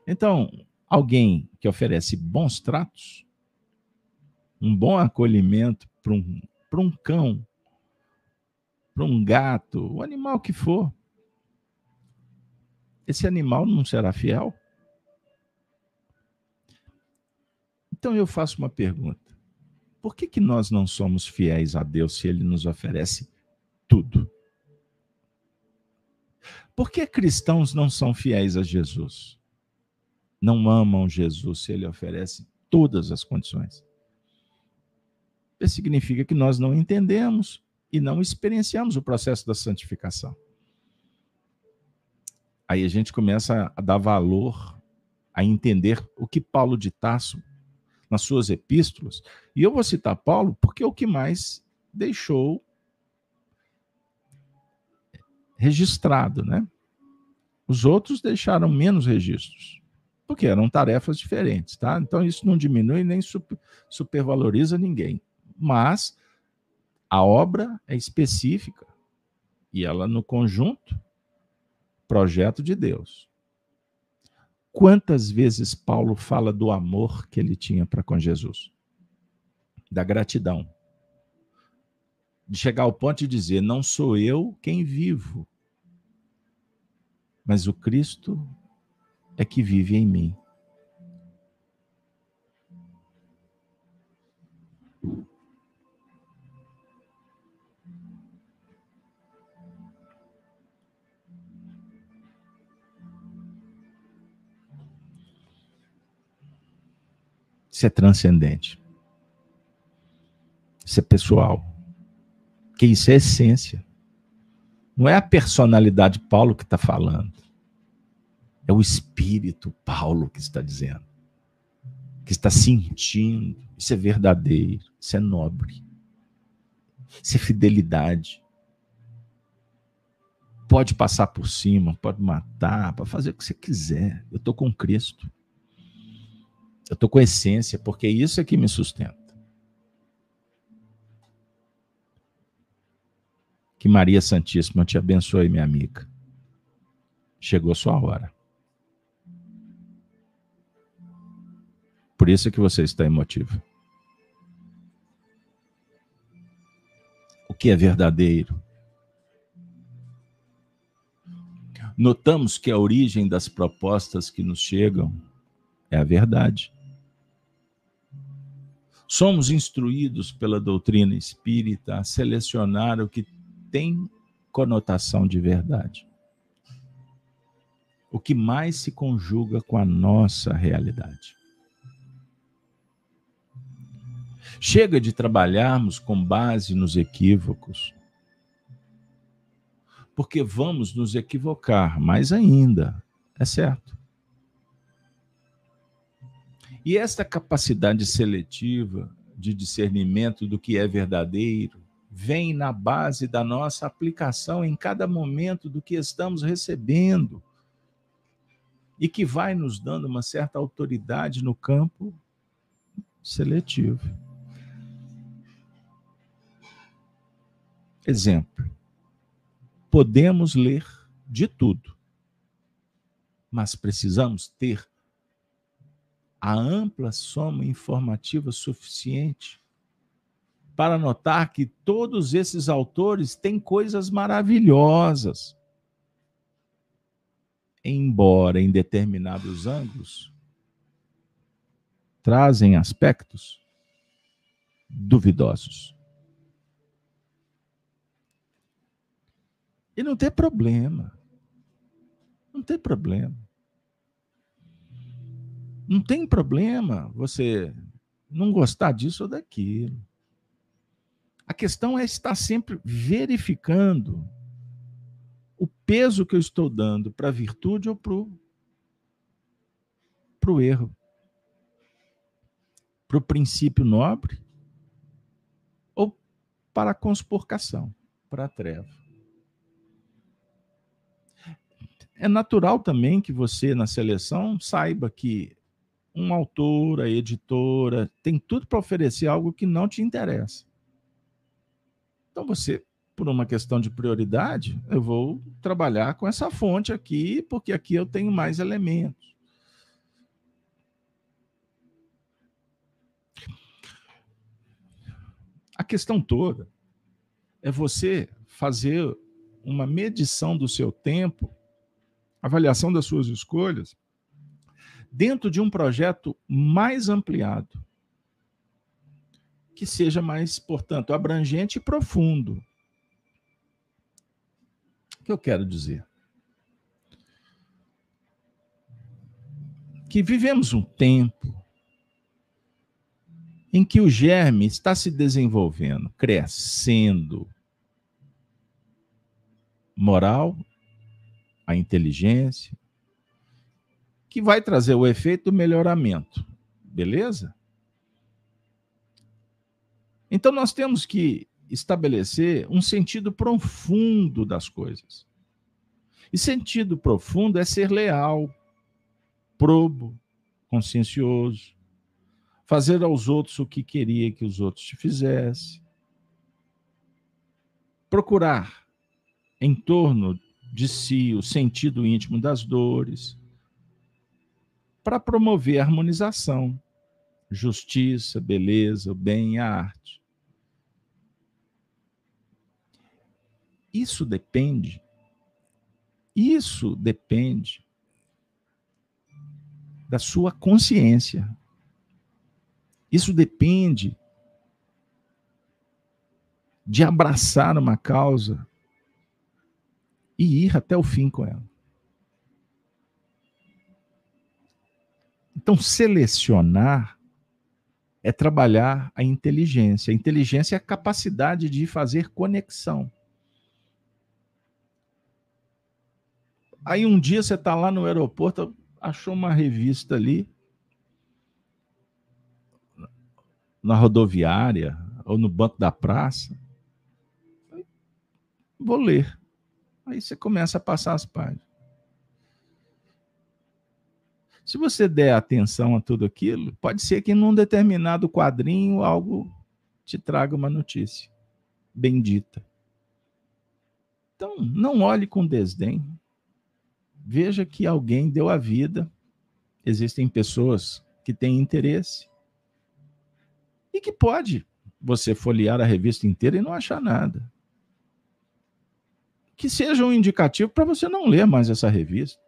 Então, alguém que oferece bons tratos, um bom acolhimento para um, um cão, para um gato, o animal que for, esse animal não será fiel? Então eu faço uma pergunta: por que, que nós não somos fiéis a Deus se Ele nos oferece tudo? Por que cristãos não são fiéis a Jesus? Não amam Jesus se ele oferece todas as condições. Isso significa que nós não entendemos e não experienciamos o processo da santificação. Aí a gente começa a dar valor, a entender o que Paulo de Tasso, nas suas epístolas, e eu vou citar Paulo porque é o que mais deixou registrado, né? Os outros deixaram menos registros, porque eram tarefas diferentes, tá? Então isso não diminui nem super, supervaloriza ninguém. Mas a obra é específica e ela no conjunto projeto de Deus. Quantas vezes Paulo fala do amor que ele tinha para com Jesus? Da gratidão de chegar ao ponto de dizer: não sou eu quem vivo, mas o Cristo é que vive em mim. Isso é transcendente. Isso é pessoal. Porque isso é essência. Não é a personalidade Paulo que está falando. É o espírito Paulo que está dizendo. Que está sentindo. Isso é verdadeiro. Isso é nobre. Isso é fidelidade. Pode passar por cima, pode matar, pode fazer o que você quiser. Eu estou com Cristo. Eu estou com essência, porque isso é que me sustenta. Que Maria Santíssima te abençoe, minha amiga. Chegou a sua hora. Por isso é que você está emotivo. O que é verdadeiro? Notamos que a origem das propostas que nos chegam é a verdade. Somos instruídos pela doutrina espírita a selecionar o que tem conotação de verdade. O que mais se conjuga com a nossa realidade. Chega de trabalharmos com base nos equívocos, porque vamos nos equivocar mais ainda, é certo. E esta capacidade seletiva de discernimento do que é verdadeiro, vem na base da nossa aplicação em cada momento do que estamos recebendo. e que vai nos dando uma certa autoridade no campo seletivo. Exemplo: podemos ler de tudo, mas precisamos ter a ampla soma informativa suficiente para notar que todos esses autores têm coisas maravilhosas. Embora em determinados ângulos trazem aspectos duvidosos. E não tem problema. Não tem problema. Não tem problema você não gostar disso ou daquilo. A questão é estar sempre verificando o peso que eu estou dando para a virtude ou para o erro. Para o princípio nobre ou para a conspurcação, para a treva. É natural também que você, na seleção, saiba que um autor, a editora, tem tudo para oferecer algo que não te interessa. Então você, por uma questão de prioridade, eu vou trabalhar com essa fonte aqui, porque aqui eu tenho mais elementos. A questão toda é você fazer uma medição do seu tempo, avaliação das suas escolhas, dentro de um projeto mais ampliado que seja mais, portanto, abrangente e profundo. O que eu quero dizer? Que vivemos um tempo em que o germe está se desenvolvendo, crescendo. Moral, a inteligência, que vai trazer o efeito do melhoramento. Beleza? Então nós temos que estabelecer um sentido profundo das coisas. E sentido profundo é ser leal, probo, consciencioso, fazer aos outros o que queria que os outros te fizessem, procurar em torno de si o sentido íntimo das dores, para promover a harmonização, justiça, beleza, o bem e a arte. Isso depende, isso depende da sua consciência. Isso depende de abraçar uma causa e ir até o fim com ela. Então, selecionar é trabalhar a inteligência. A inteligência é a capacidade de fazer conexão. Aí um dia você está lá no aeroporto, achou uma revista ali, na rodoviária ou no banco da praça. Vou ler. Aí você começa a passar as páginas. Se você der atenção a tudo aquilo, pode ser que num determinado quadrinho algo te traga uma notícia bendita. Então, não olhe com desdém. Veja que alguém deu a vida. Existem pessoas que têm interesse e que pode você folhear a revista inteira e não achar nada. Que seja um indicativo para você não ler mais essa revista.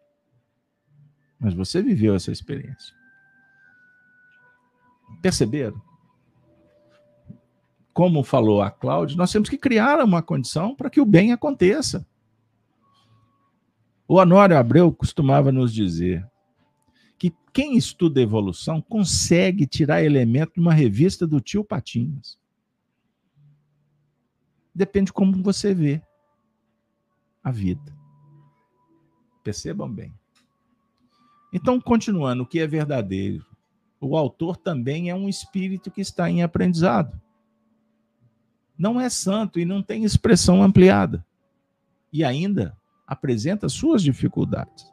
Mas você viveu essa experiência. Perceberam? Como falou a Cláudia, nós temos que criar uma condição para que o bem aconteça. O Honório Abreu costumava nos dizer que quem estuda evolução consegue tirar elemento de uma revista do tio Patinhas. Depende de como você vê a vida. Percebam bem. Então, continuando, o que é verdadeiro? O autor também é um espírito que está em aprendizado. Não é santo e não tem expressão ampliada. E ainda apresenta suas dificuldades.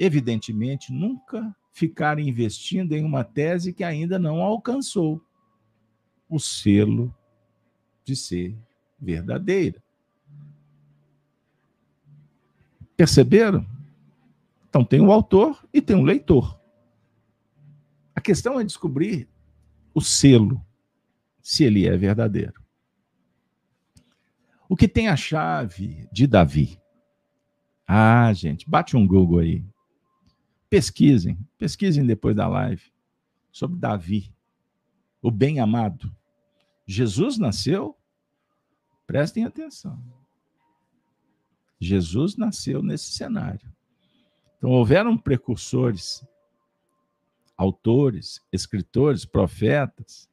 evidentemente, nunca ficar investindo em uma tese que ainda não alcançou o selo de ser verdadeira. Perceberam? Então tem o autor e tem o leitor. A questão é descobrir o selo, se ele é verdadeiro. O que tem a chave de Davi? Ah, gente, bate um Google aí. Pesquisem, pesquisem depois da live sobre Davi, o bem-amado. Jesus nasceu, prestem atenção. Jesus nasceu nesse cenário. Então, houveram precursores, autores, escritores, profetas,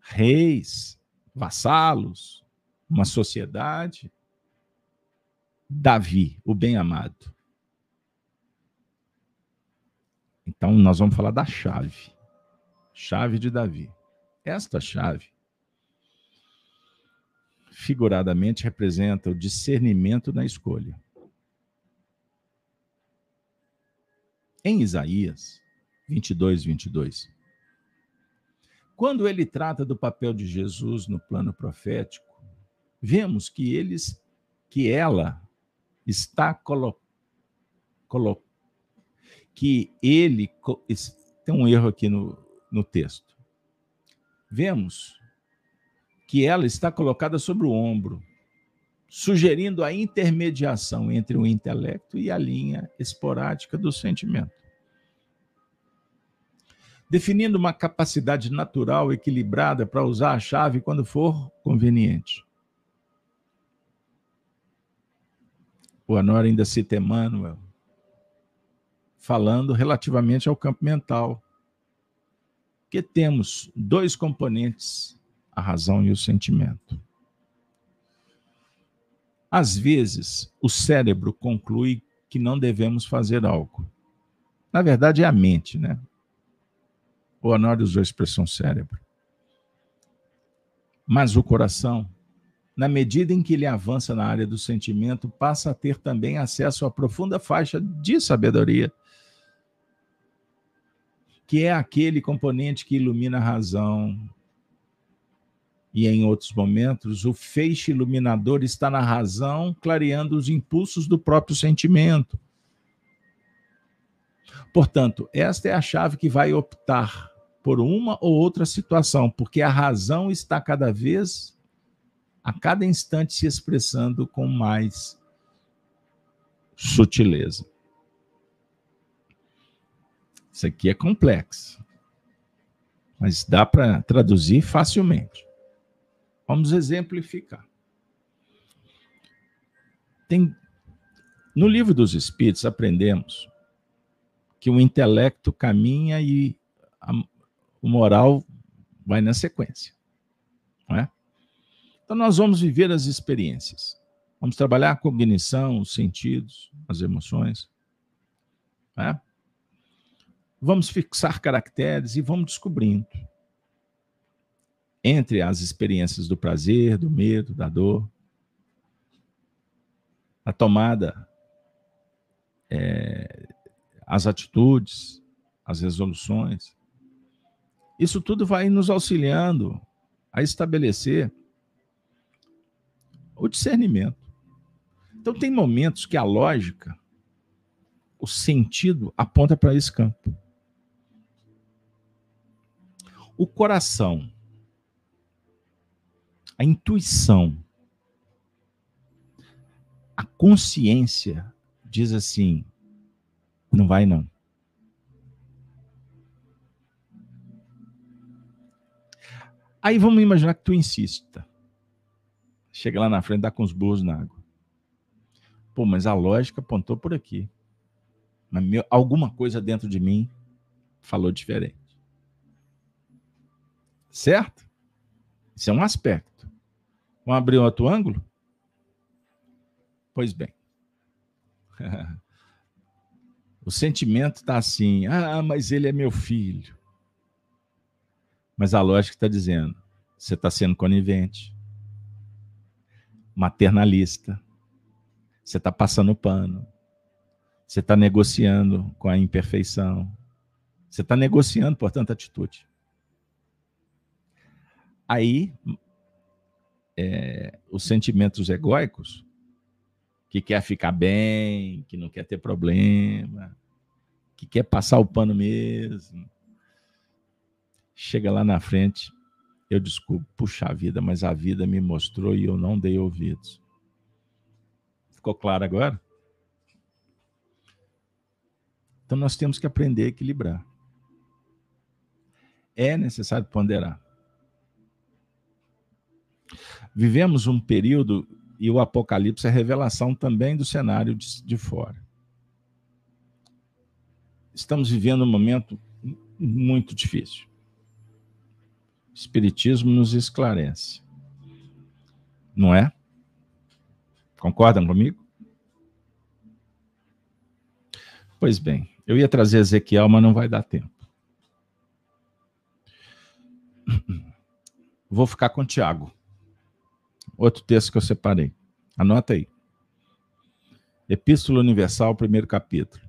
reis, vassalos, uma sociedade. Davi, o bem-amado. Então, nós vamos falar da chave. Chave de Davi. Esta chave, figuradamente, representa o discernimento na escolha. Em Isaías 22, 22, quando ele trata do papel de Jesus no plano profético, vemos que eles, que ela está colo, colo, que ele tem um erro aqui no, no texto. Vemos que ela está colocada sobre o ombro, sugerindo a intermediação entre o intelecto e a linha esporádica do sentimento. Definindo uma capacidade natural equilibrada para usar a chave quando for conveniente. O Anor ainda cita Emmanuel, falando relativamente ao campo mental, que temos dois componentes, a razão e o sentimento. Às vezes, o cérebro conclui que não devemos fazer algo. Na verdade, é a mente, né? O Honório usou a expressão cérebro. Mas o coração na medida em que ele avança na área do sentimento, passa a ter também acesso à profunda faixa de sabedoria, que é aquele componente que ilumina a razão. E em outros momentos, o feixe iluminador está na razão, clareando os impulsos do próprio sentimento. Portanto, esta é a chave que vai optar por uma ou outra situação, porque a razão está cada vez a cada instante se expressando com mais sutileza. Isso aqui é complexo, mas dá para traduzir facilmente. Vamos exemplificar. Tem, no livro dos Espíritos aprendemos que o intelecto caminha e a, o moral vai na sequência, não é? Então, nós vamos viver as experiências. Vamos trabalhar a cognição, os sentidos, as emoções. Né? Vamos fixar caracteres e vamos descobrindo. Entre as experiências do prazer, do medo, da dor, a tomada, é, as atitudes, as resoluções. Isso tudo vai nos auxiliando a estabelecer o discernimento. Então, tem momentos que a lógica, o sentido, aponta para esse campo. O coração, a intuição, a consciência diz assim: não vai não. Aí vamos imaginar que tu insista. Chega lá na frente, dá com os burros na água. Pô, mas a lógica apontou por aqui. Mas meu, alguma coisa dentro de mim falou diferente. Certo? Isso é um aspecto. Vamos abrir outro ângulo? Pois bem. o sentimento está assim: ah, mas ele é meu filho. Mas a lógica está dizendo: você está sendo conivente maternalista. Você está passando pano. Você está negociando com a imperfeição. Você está negociando, portanto, atitude. Aí, é, os sentimentos egóicos, que quer ficar bem, que não quer ter problema, que quer passar o pano mesmo, chega lá na frente, eu desculpo, puxa vida, mas a vida me mostrou e eu não dei ouvidos. Ficou claro agora? Então nós temos que aprender a equilibrar. É necessário ponderar. Vivemos um período, e o Apocalipse é revelação também do cenário de, de fora. Estamos vivendo um momento muito difícil. O Espiritismo nos esclarece. Não é? Concordam comigo? Pois bem, eu ia trazer Ezequiel, mas não vai dar tempo. Vou ficar com Tiago. Outro texto que eu separei. Anota aí. Epístola Universal, primeiro capítulo.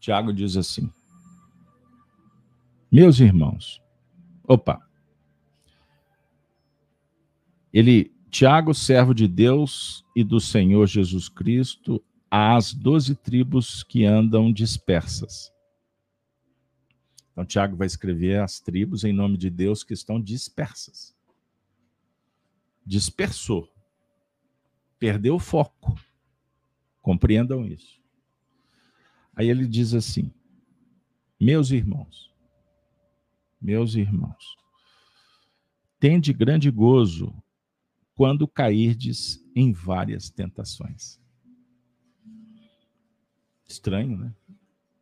Tiago diz assim: Meus irmãos, opa, ele, Tiago, servo de Deus e do Senhor Jesus Cristo, às doze tribos que andam dispersas. Então, Tiago vai escrever as tribos em nome de Deus que estão dispersas. Dispersou. Perdeu o foco. Compreendam isso. Aí ele diz assim: Meus irmãos, meus irmãos, tende grande gozo quando cairdes em várias tentações. Estranho, né?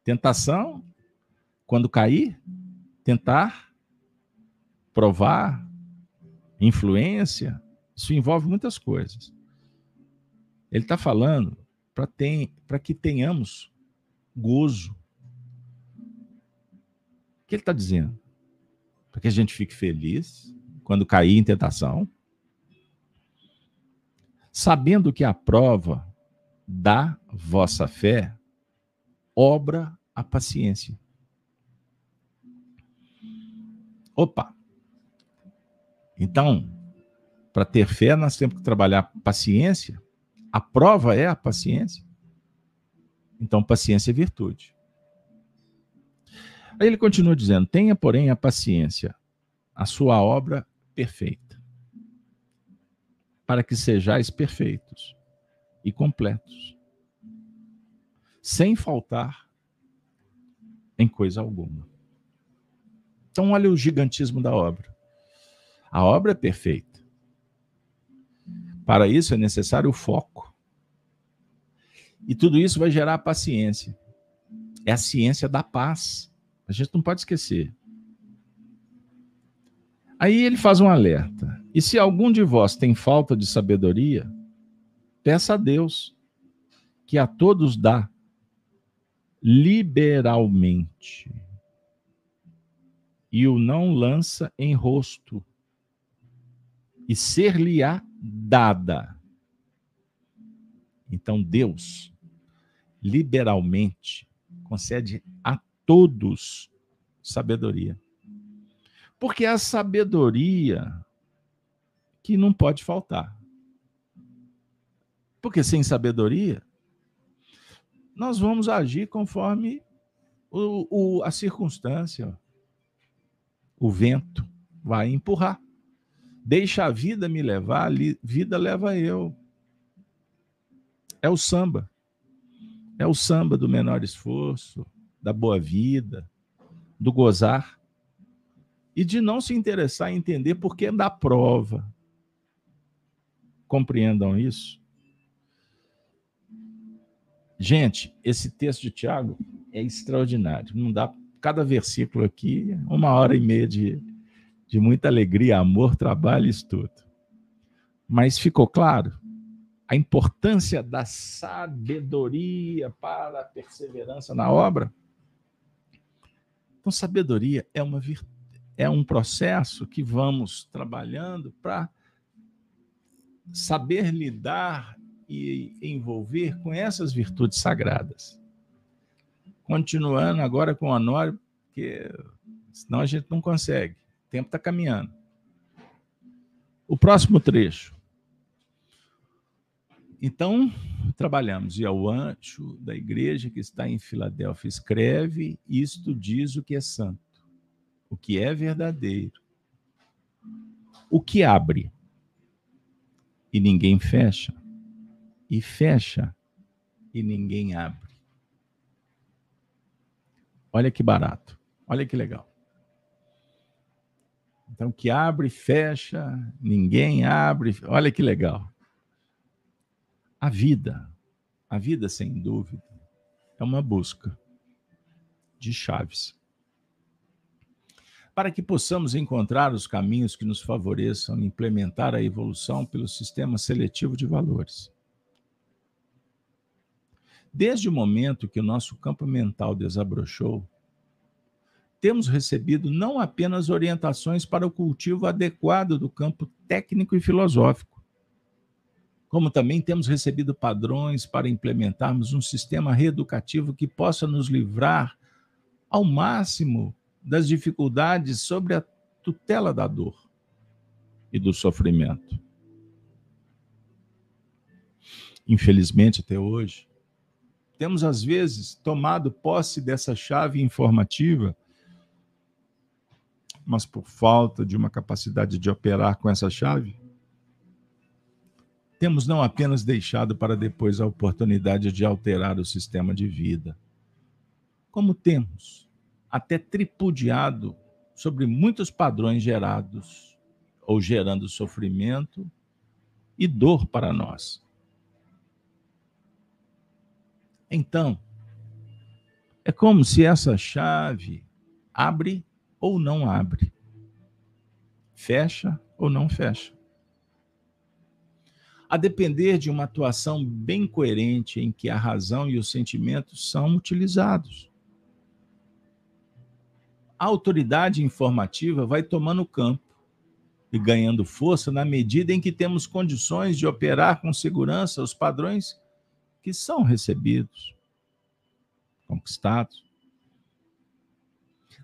Tentação, quando cair, tentar, provar, influência, isso envolve muitas coisas. Ele está falando para que tenhamos gozo. O que ele está dizendo? Para que a gente fique feliz quando cair em tentação, sabendo que a prova da vossa fé obra a paciência. Opa! Então, para ter fé, nós temos que trabalhar paciência. A prova é a paciência. Então, paciência é virtude. Aí ele continua dizendo: tenha, porém, a paciência, a sua obra perfeita, para que sejais perfeitos e completos, sem faltar em coisa alguma. Então, olha o gigantismo da obra. A obra é perfeita. Para isso é necessário o foco. E tudo isso vai gerar paciência. É a ciência da paz. A gente não pode esquecer. Aí ele faz um alerta. E se algum de vós tem falta de sabedoria, peça a Deus, que a todos dá liberalmente e o não lança em rosto, e ser-lhe-á dada. Então Deus liberalmente concede a todos sabedoria. Porque é a sabedoria que não pode faltar. Porque sem sabedoria, nós vamos agir conforme o, o, a circunstância, o vento vai empurrar. Deixa a vida me levar, vida leva eu. É o samba. É o samba do menor esforço, da boa vida, do gozar. E de não se interessar em entender por que da prova. Compreendam isso? Gente, esse texto de Tiago é extraordinário. Não dá cada versículo aqui, uma hora e meia de, de muita alegria, amor, trabalho e estudo. Mas ficou claro a importância da sabedoria para a perseverança na obra? Então, sabedoria é, uma é um processo que vamos trabalhando para saber lidar e envolver com essas virtudes sagradas. Continuando agora com o Honório, porque senão a gente não consegue. O tempo está caminhando. O próximo trecho. Então, trabalhamos. E ao anjo da igreja que está em Filadélfia, escreve: Isto diz o que é santo, o que é verdadeiro, o que abre e ninguém fecha, e fecha e ninguém abre. Olha que barato, olha que legal. Então, que abre, fecha, ninguém abre, olha que legal. A vida, a vida, sem dúvida, é uma busca de chaves. Para que possamos encontrar os caminhos que nos favoreçam implementar a evolução pelo sistema seletivo de valores. Desde o momento que o nosso campo mental desabrochou, temos recebido não apenas orientações para o cultivo adequado do campo técnico e filosófico, como também temos recebido padrões para implementarmos um sistema reeducativo que possa nos livrar ao máximo das dificuldades sobre a tutela da dor e do sofrimento. Infelizmente, até hoje, temos às vezes tomado posse dessa chave informativa, mas por falta de uma capacidade de operar com essa chave, temos não apenas deixado para depois a oportunidade de alterar o sistema de vida, como temos até tripudiado sobre muitos padrões gerados ou gerando sofrimento e dor para nós. Então, é como se essa chave abre ou não abre, fecha ou não fecha a depender de uma atuação bem coerente em que a razão e os sentimentos são utilizados. A autoridade informativa vai tomando campo e ganhando força na medida em que temos condições de operar com segurança os padrões que são recebidos, conquistados.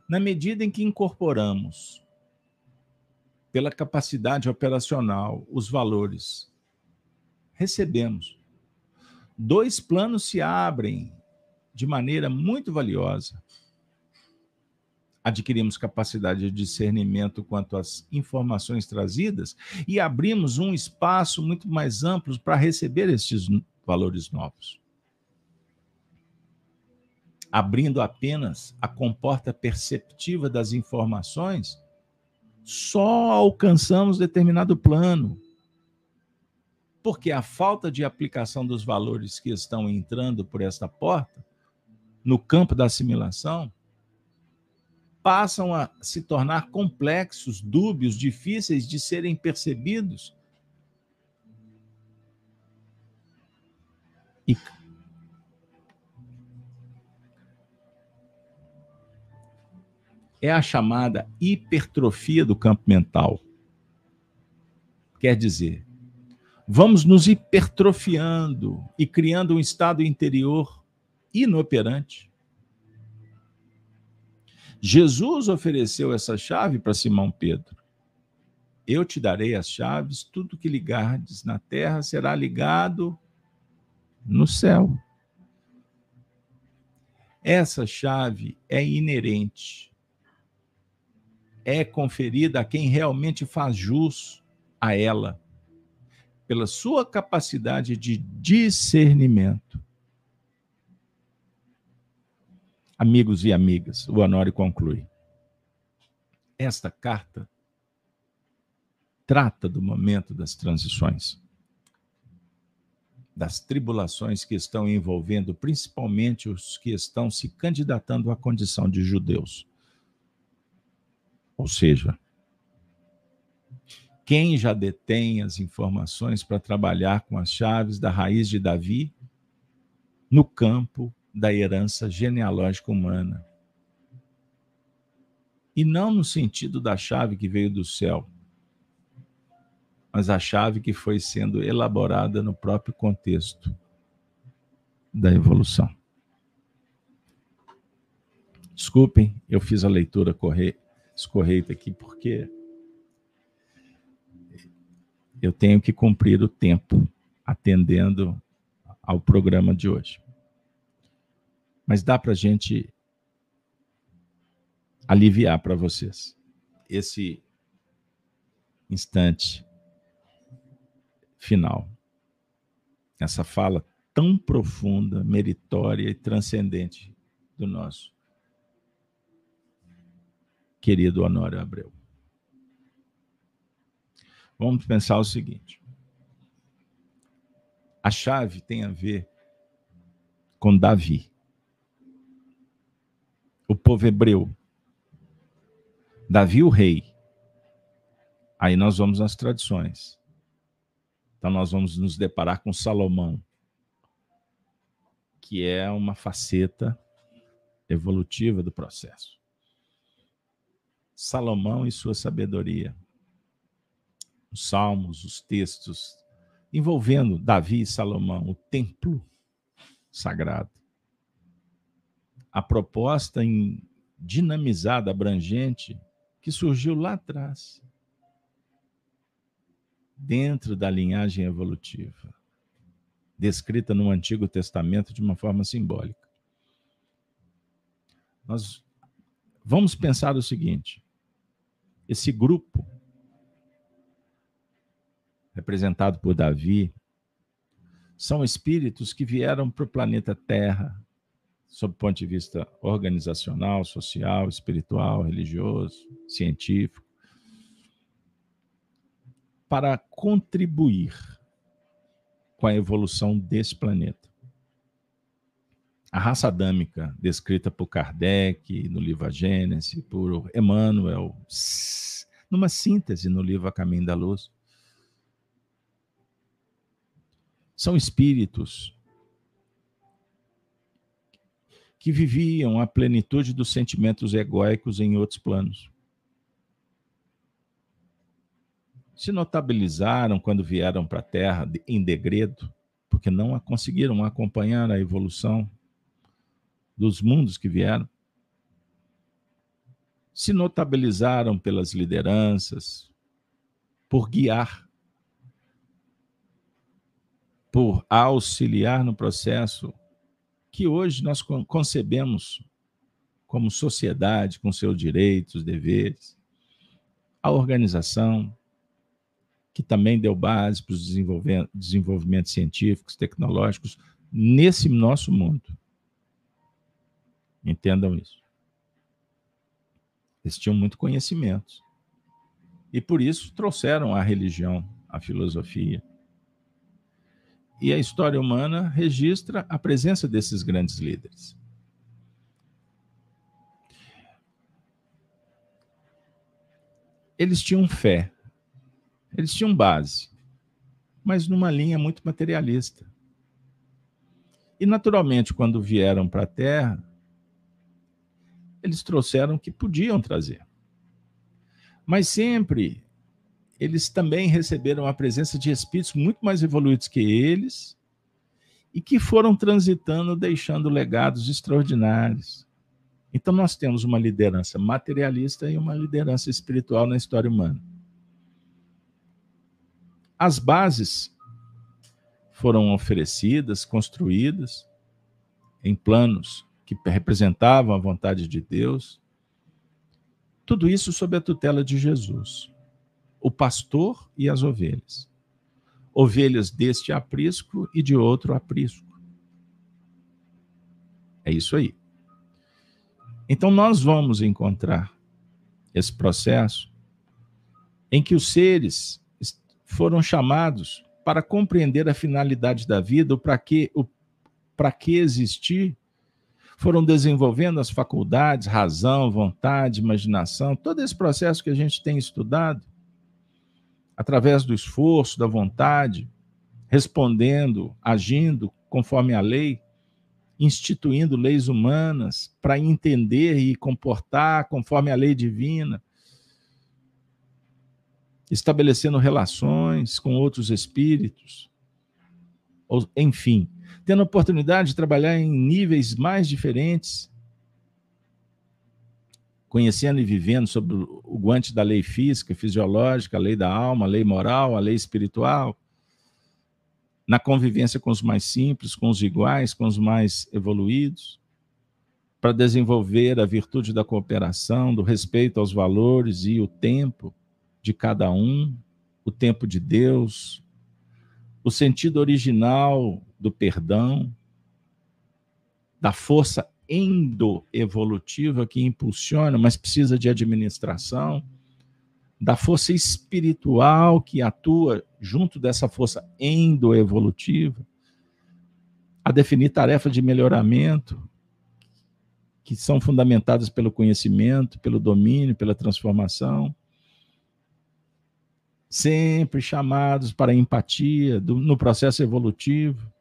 Na medida em que incorporamos, pela capacidade operacional, os valores recebemos. Dois planos se abrem de maneira muito valiosa. Adquirimos capacidade de discernimento quanto às informações trazidas e abrimos um espaço muito mais amplo para receber estes valores novos. Abrindo apenas a comporta perceptiva das informações, só alcançamos determinado plano porque a falta de aplicação dos valores que estão entrando por esta porta, no campo da assimilação, passam a se tornar complexos, dúbios, difíceis de serem percebidos. É a chamada hipertrofia do campo mental. Quer dizer, vamos nos hipertrofiando e criando um estado interior inoperante. Jesus ofereceu essa chave para Simão Pedro. Eu te darei as chaves, tudo que ligardes na terra será ligado no céu. Essa chave é inerente, é conferida a quem realmente faz jus a ela pela sua capacidade de discernimento. Amigos e amigas, o Honório conclui. Esta carta trata do momento das transições, das tribulações que estão envolvendo principalmente os que estão se candidatando à condição de judeus. Ou seja, quem já detém as informações para trabalhar com as chaves da raiz de Davi no campo da herança genealógica humana. E não no sentido da chave que veio do céu, mas a chave que foi sendo elaborada no próprio contexto da evolução. Desculpem, eu fiz a leitura corre... escorreita aqui porque eu tenho que cumprir o tempo atendendo ao programa de hoje. Mas dá para a gente aliviar para vocês esse instante final. Essa fala tão profunda, meritória e transcendente do nosso querido Honório Abreu. Vamos pensar o seguinte: a chave tem a ver com Davi, o povo hebreu. Davi, o rei. Aí nós vamos nas tradições. Então nós vamos nos deparar com Salomão, que é uma faceta evolutiva do processo. Salomão e sua sabedoria. Os salmos, os textos envolvendo Davi e Salomão, o templo sagrado. A proposta em dinamizada, abrangente, que surgiu lá atrás, dentro da linhagem evolutiva, descrita no Antigo Testamento de uma forma simbólica. Nós vamos pensar o seguinte: esse grupo representado por Davi, são espíritos que vieram para o planeta Terra, sob o ponto de vista organizacional, social, espiritual, religioso, científico, para contribuir com a evolução desse planeta. A raça adâmica, descrita por Kardec no livro A Gênese, por Emmanuel, numa síntese no livro A Caminho da Luz, São espíritos que viviam a plenitude dos sentimentos egóicos em outros planos. Se notabilizaram quando vieram para a Terra em degredo, porque não conseguiram acompanhar a evolução dos mundos que vieram. Se notabilizaram pelas lideranças, por guiar por auxiliar no processo que hoje nós concebemos como sociedade, com seus direitos, deveres. A organização, que também deu base para os desenvolvimentos científicos, tecnológicos, nesse nosso mundo. Entendam isso. Eles tinham muito conhecimento. E por isso trouxeram a religião, a filosofia, e a história humana registra a presença desses grandes líderes. Eles tinham fé, eles tinham base, mas numa linha muito materialista. E, naturalmente, quando vieram para a Terra, eles trouxeram o que podiam trazer. Mas sempre eles também receberam a presença de espíritos muito mais evoluídos que eles e que foram transitando, deixando legados extraordinários. Então, nós temos uma liderança materialista e uma liderança espiritual na história humana. As bases foram oferecidas, construídas em planos que representavam a vontade de Deus. Tudo isso sob a tutela de Jesus o pastor e as ovelhas. Ovelhas deste aprisco e de outro aprisco. É isso aí. Então, nós vamos encontrar esse processo em que os seres foram chamados para compreender a finalidade da vida, o para que, o para que existir, foram desenvolvendo as faculdades, razão, vontade, imaginação, todo esse processo que a gente tem estudado, através do esforço, da vontade, respondendo, agindo conforme a lei, instituindo leis humanas para entender e comportar conforme a lei divina. Estabelecendo relações com outros espíritos, ou, enfim, tendo a oportunidade de trabalhar em níveis mais diferentes, conhecendo e vivendo sobre o guante da lei física, fisiológica, a lei da alma, a lei moral, a lei espiritual, na convivência com os mais simples, com os iguais, com os mais evoluídos, para desenvolver a virtude da cooperação, do respeito aos valores e o tempo de cada um, o tempo de Deus, o sentido original do perdão, da força endoevolutiva que impulsiona, mas precisa de administração, da força espiritual que atua junto dessa força endoevolutiva, a definir tarefas de melhoramento que são fundamentadas pelo conhecimento, pelo domínio, pela transformação, sempre chamados para empatia do, no processo evolutivo.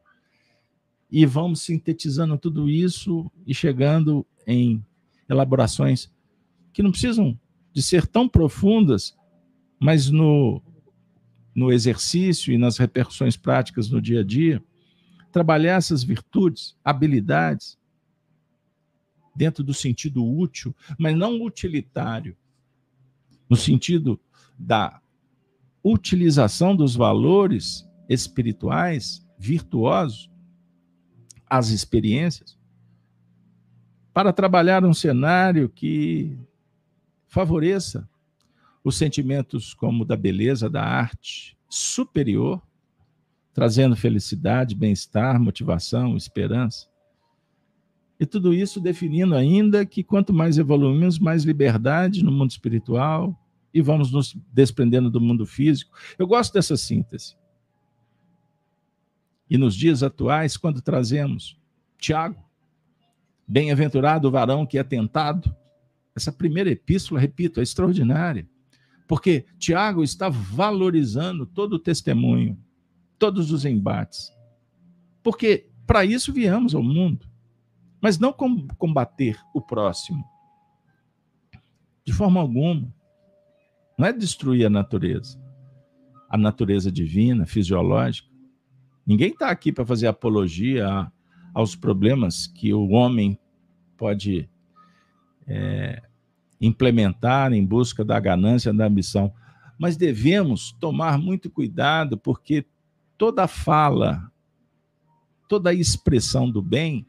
E vamos sintetizando tudo isso e chegando em elaborações que não precisam de ser tão profundas, mas no, no exercício e nas repercussões práticas no dia a dia, trabalhar essas virtudes, habilidades, dentro do sentido útil, mas não utilitário, no sentido da utilização dos valores espirituais virtuosos, as experiências, para trabalhar um cenário que favoreça os sentimentos como da beleza, da arte superior, trazendo felicidade, bem-estar, motivação, esperança. E tudo isso definindo ainda que quanto mais evoluímos, mais liberdade no mundo espiritual, e vamos nos desprendendo do mundo físico. Eu gosto dessa síntese. E nos dias atuais, quando trazemos Tiago, bem-aventurado o varão que é tentado, essa primeira epístola, repito, é extraordinária, porque Tiago está valorizando todo o testemunho, todos os embates. Porque para isso viemos ao mundo, mas não combater o próximo. De forma alguma. Não é destruir a natureza, a natureza divina, fisiológica. Ninguém está aqui para fazer apologia aos problemas que o homem pode é, implementar em busca da ganância, da ambição. Mas devemos tomar muito cuidado, porque toda fala, toda expressão do bem,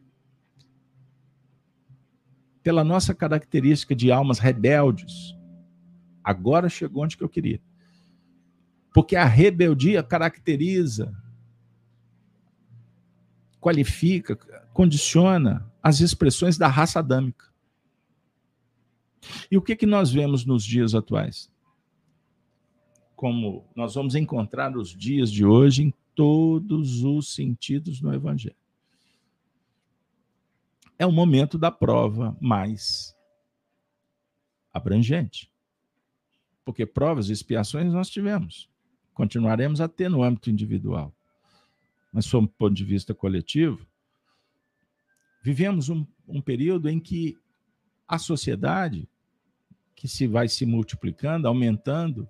pela nossa característica de almas rebeldes, Agora chegou onde que eu queria. Porque a rebeldia caracteriza, qualifica, condiciona as expressões da raça adâmica. E o que, que nós vemos nos dias atuais? Como nós vamos encontrar os dias de hoje em todos os sentidos no Evangelho. É o momento da prova mais abrangente porque provas e expiações nós tivemos. Continuaremos a ter no âmbito individual. Mas, sob o ponto de vista coletivo, vivemos um, um período em que a sociedade, que se vai se multiplicando, aumentando,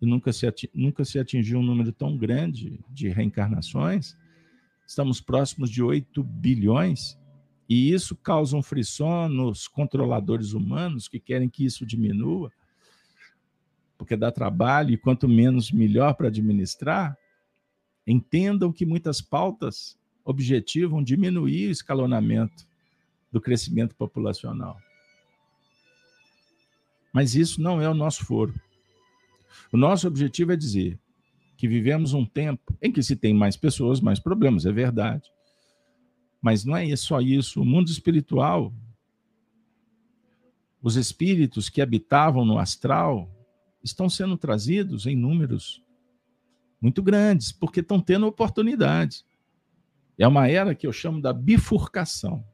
e nunca se, nunca se atingiu um número tão grande de reencarnações, estamos próximos de 8 bilhões, e isso causa um frisson nos controladores humanos que querem que isso diminua, porque dá trabalho e quanto menos melhor para administrar, entendam que muitas pautas objetivam diminuir o escalonamento do crescimento populacional. Mas isso não é o nosso foro. O nosso objetivo é dizer que vivemos um tempo em que se tem mais pessoas, mais problemas, é verdade. Mas não é só isso. O mundo espiritual, os espíritos que habitavam no astral, estão sendo trazidos em números muito grandes, porque estão tendo oportunidades. É uma era que eu chamo da bifurcação.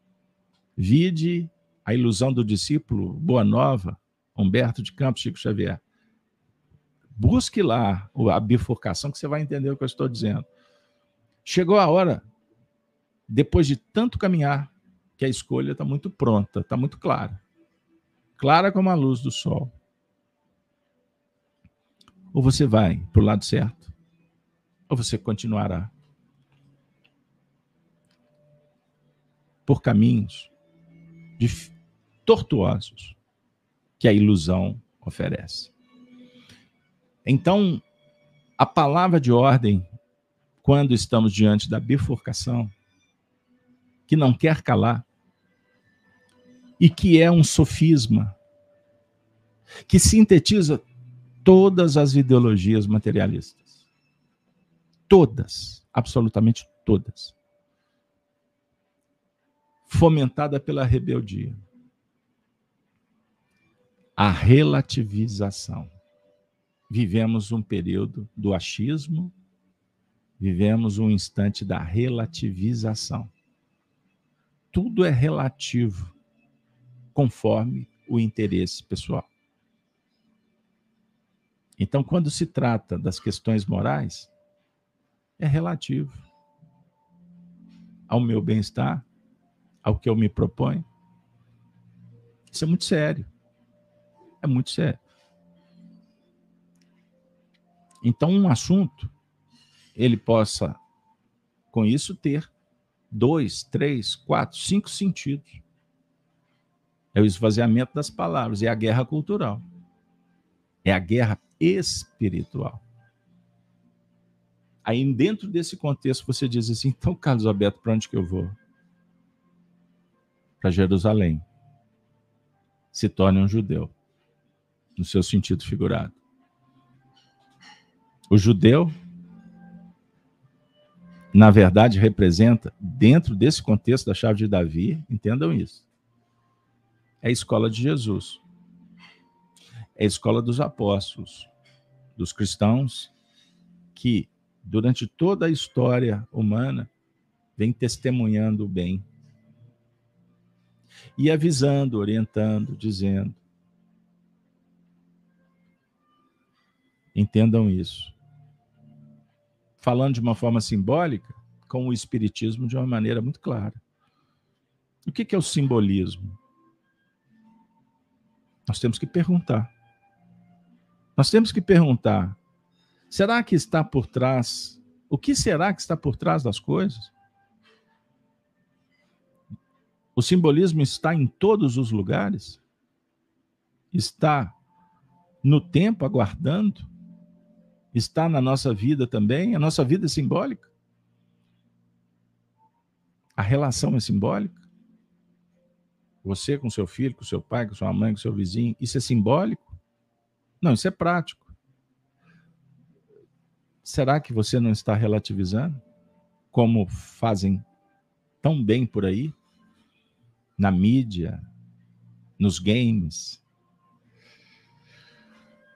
Vide a ilusão do discípulo Boa Nova, Humberto de Campos, Chico Xavier. Busque lá a bifurcação que você vai entender o que eu estou dizendo. Chegou a hora, depois de tanto caminhar, que a escolha está muito pronta, está muito clara. Clara como a luz do sol. Ou você vai para o lado certo, ou você continuará por caminhos tortuosos que a ilusão oferece. Então, a palavra de ordem, quando estamos diante da bifurcação, que não quer calar, e que é um sofisma, que sintetiza todas as ideologias materialistas. Todas, absolutamente todas. Fomentada pela rebeldia. A relativização. Vivemos um período do achismo, vivemos um instante da relativização. Tudo é relativo conforme o interesse pessoal. Então, quando se trata das questões morais, é relativo ao meu bem-estar, ao que eu me proponho. Isso é muito sério. É muito sério. Então, um assunto, ele possa, com isso, ter dois, três, quatro, cinco sentidos. É o esvaziamento das palavras, é a guerra cultural. É a guerra espiritual. Aí, dentro desse contexto, você diz assim: então, Carlos Alberto, para onde que eu vou? Para Jerusalém. Se torne um judeu, no seu sentido figurado. O judeu, na verdade, representa, dentro desse contexto da chave de Davi, entendam isso é a escola de Jesus. É a escola dos apóstolos, dos cristãos que, durante toda a história humana, vem testemunhando o bem e avisando, orientando, dizendo. Entendam isso. Falando de uma forma simbólica, com o Espiritismo de uma maneira muito clara. O que é o simbolismo? Nós temos que perguntar. Nós temos que perguntar: será que está por trás? O que será que está por trás das coisas? O simbolismo está em todos os lugares? Está no tempo aguardando? Está na nossa vida também? A nossa vida é simbólica? A relação é simbólica? Você com seu filho, com seu pai, com sua mãe, com seu vizinho, isso é simbólico? Não, isso é prático. Será que você não está relativizando? Como fazem tão bem por aí? Na mídia, nos games,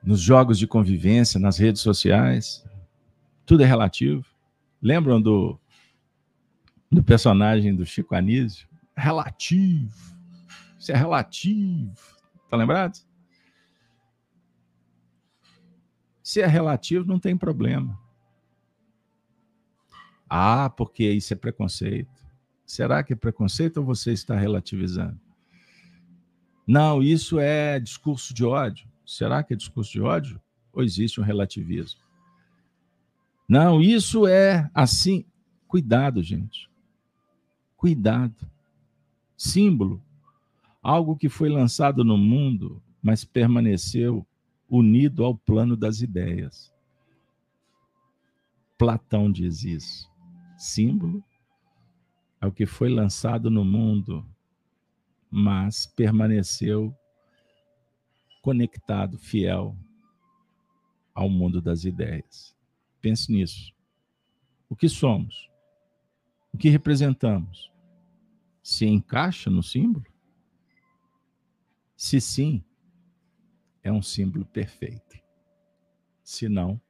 nos jogos de convivência, nas redes sociais. Tudo é relativo. Lembram do, do personagem do Chico Anísio? Relativo. Isso é relativo. Tá lembrado? Se é relativo, não tem problema. Ah, porque isso é preconceito. Será que é preconceito ou você está relativizando? Não, isso é discurso de ódio. Será que é discurso de ódio? Ou existe um relativismo? Não, isso é assim. Cuidado, gente. Cuidado. Símbolo algo que foi lançado no mundo, mas permaneceu unido ao plano das ideias. Platão diz isso. Símbolo é o que foi lançado no mundo, mas permaneceu conectado, fiel ao mundo das ideias. Pense nisso. O que somos? O que representamos? Se encaixa no símbolo? Se sim, é um símbolo perfeito. Se não,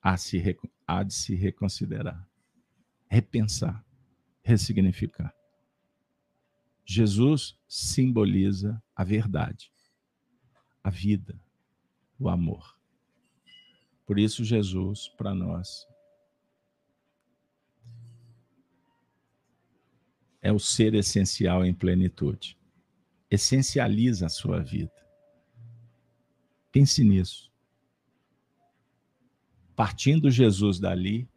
há, se, há de se reconsiderar, repensar, ressignificar. Jesus simboliza a verdade, a vida, o amor. Por isso, Jesus, para nós, é o ser essencial em plenitude essencializa a sua vida. Pense nisso. Partindo Jesus dali,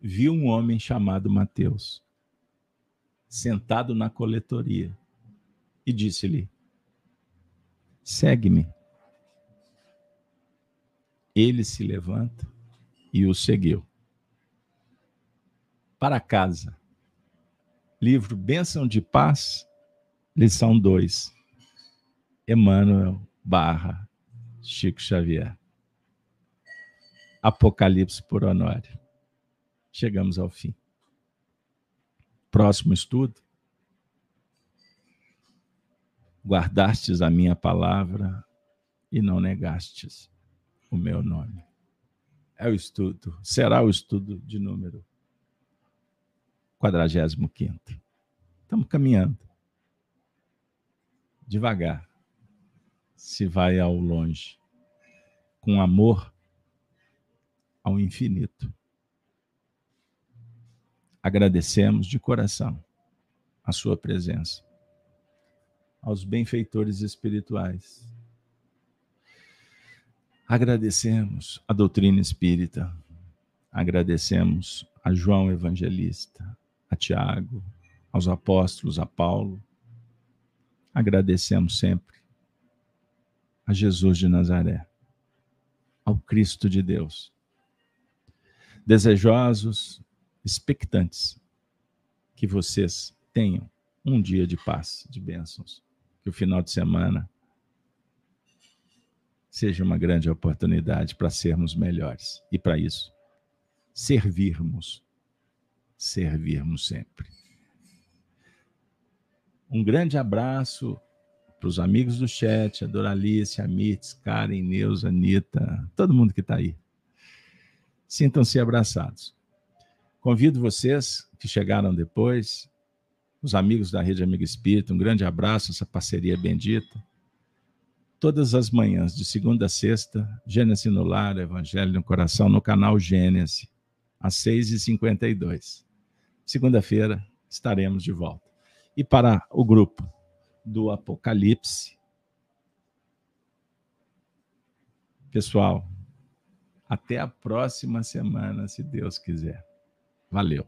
viu um homem chamado Mateus, sentado na coletoria, e disse-lhe: Segue-me. Ele se levanta e o seguiu. Para casa. Livro Bênção de Paz, lição 2. Emmanuel barra Chico Xavier. Apocalipse por Honório. Chegamos ao fim. Próximo estudo. Guardastes a minha palavra e não negastes o meu nome. É o estudo, será o estudo de número 45. Estamos caminhando. Devagar. Se vai ao longe. Com amor ao infinito. Agradecemos de coração a sua presença. Aos benfeitores espirituais. Agradecemos a doutrina espírita. Agradecemos a João Evangelista, a Tiago, aos apóstolos, a Paulo. Agradecemos sempre a Jesus de Nazaré, ao Cristo de Deus. Desejosos, expectantes que vocês tenham um dia de paz, de bênçãos, que o final de semana seja uma grande oportunidade para sermos melhores e para isso servirmos, servirmos sempre. Um grande abraço para os amigos do chat, a Doralice, a Mitz, Karen, Neuza, Anitta, todo mundo que está aí. Sintam-se abraçados. Convido vocês que chegaram depois, os amigos da Rede Amigo Espírita, um grande abraço, essa parceria bendita. Todas as manhãs, de segunda a sexta, Gênesis no Lar, Evangelho no Coração, no canal Gênesis, às 6h52. Segunda-feira estaremos de volta e para o grupo do Apocalipse. Pessoal, até a próxima semana, se Deus quiser. Valeu.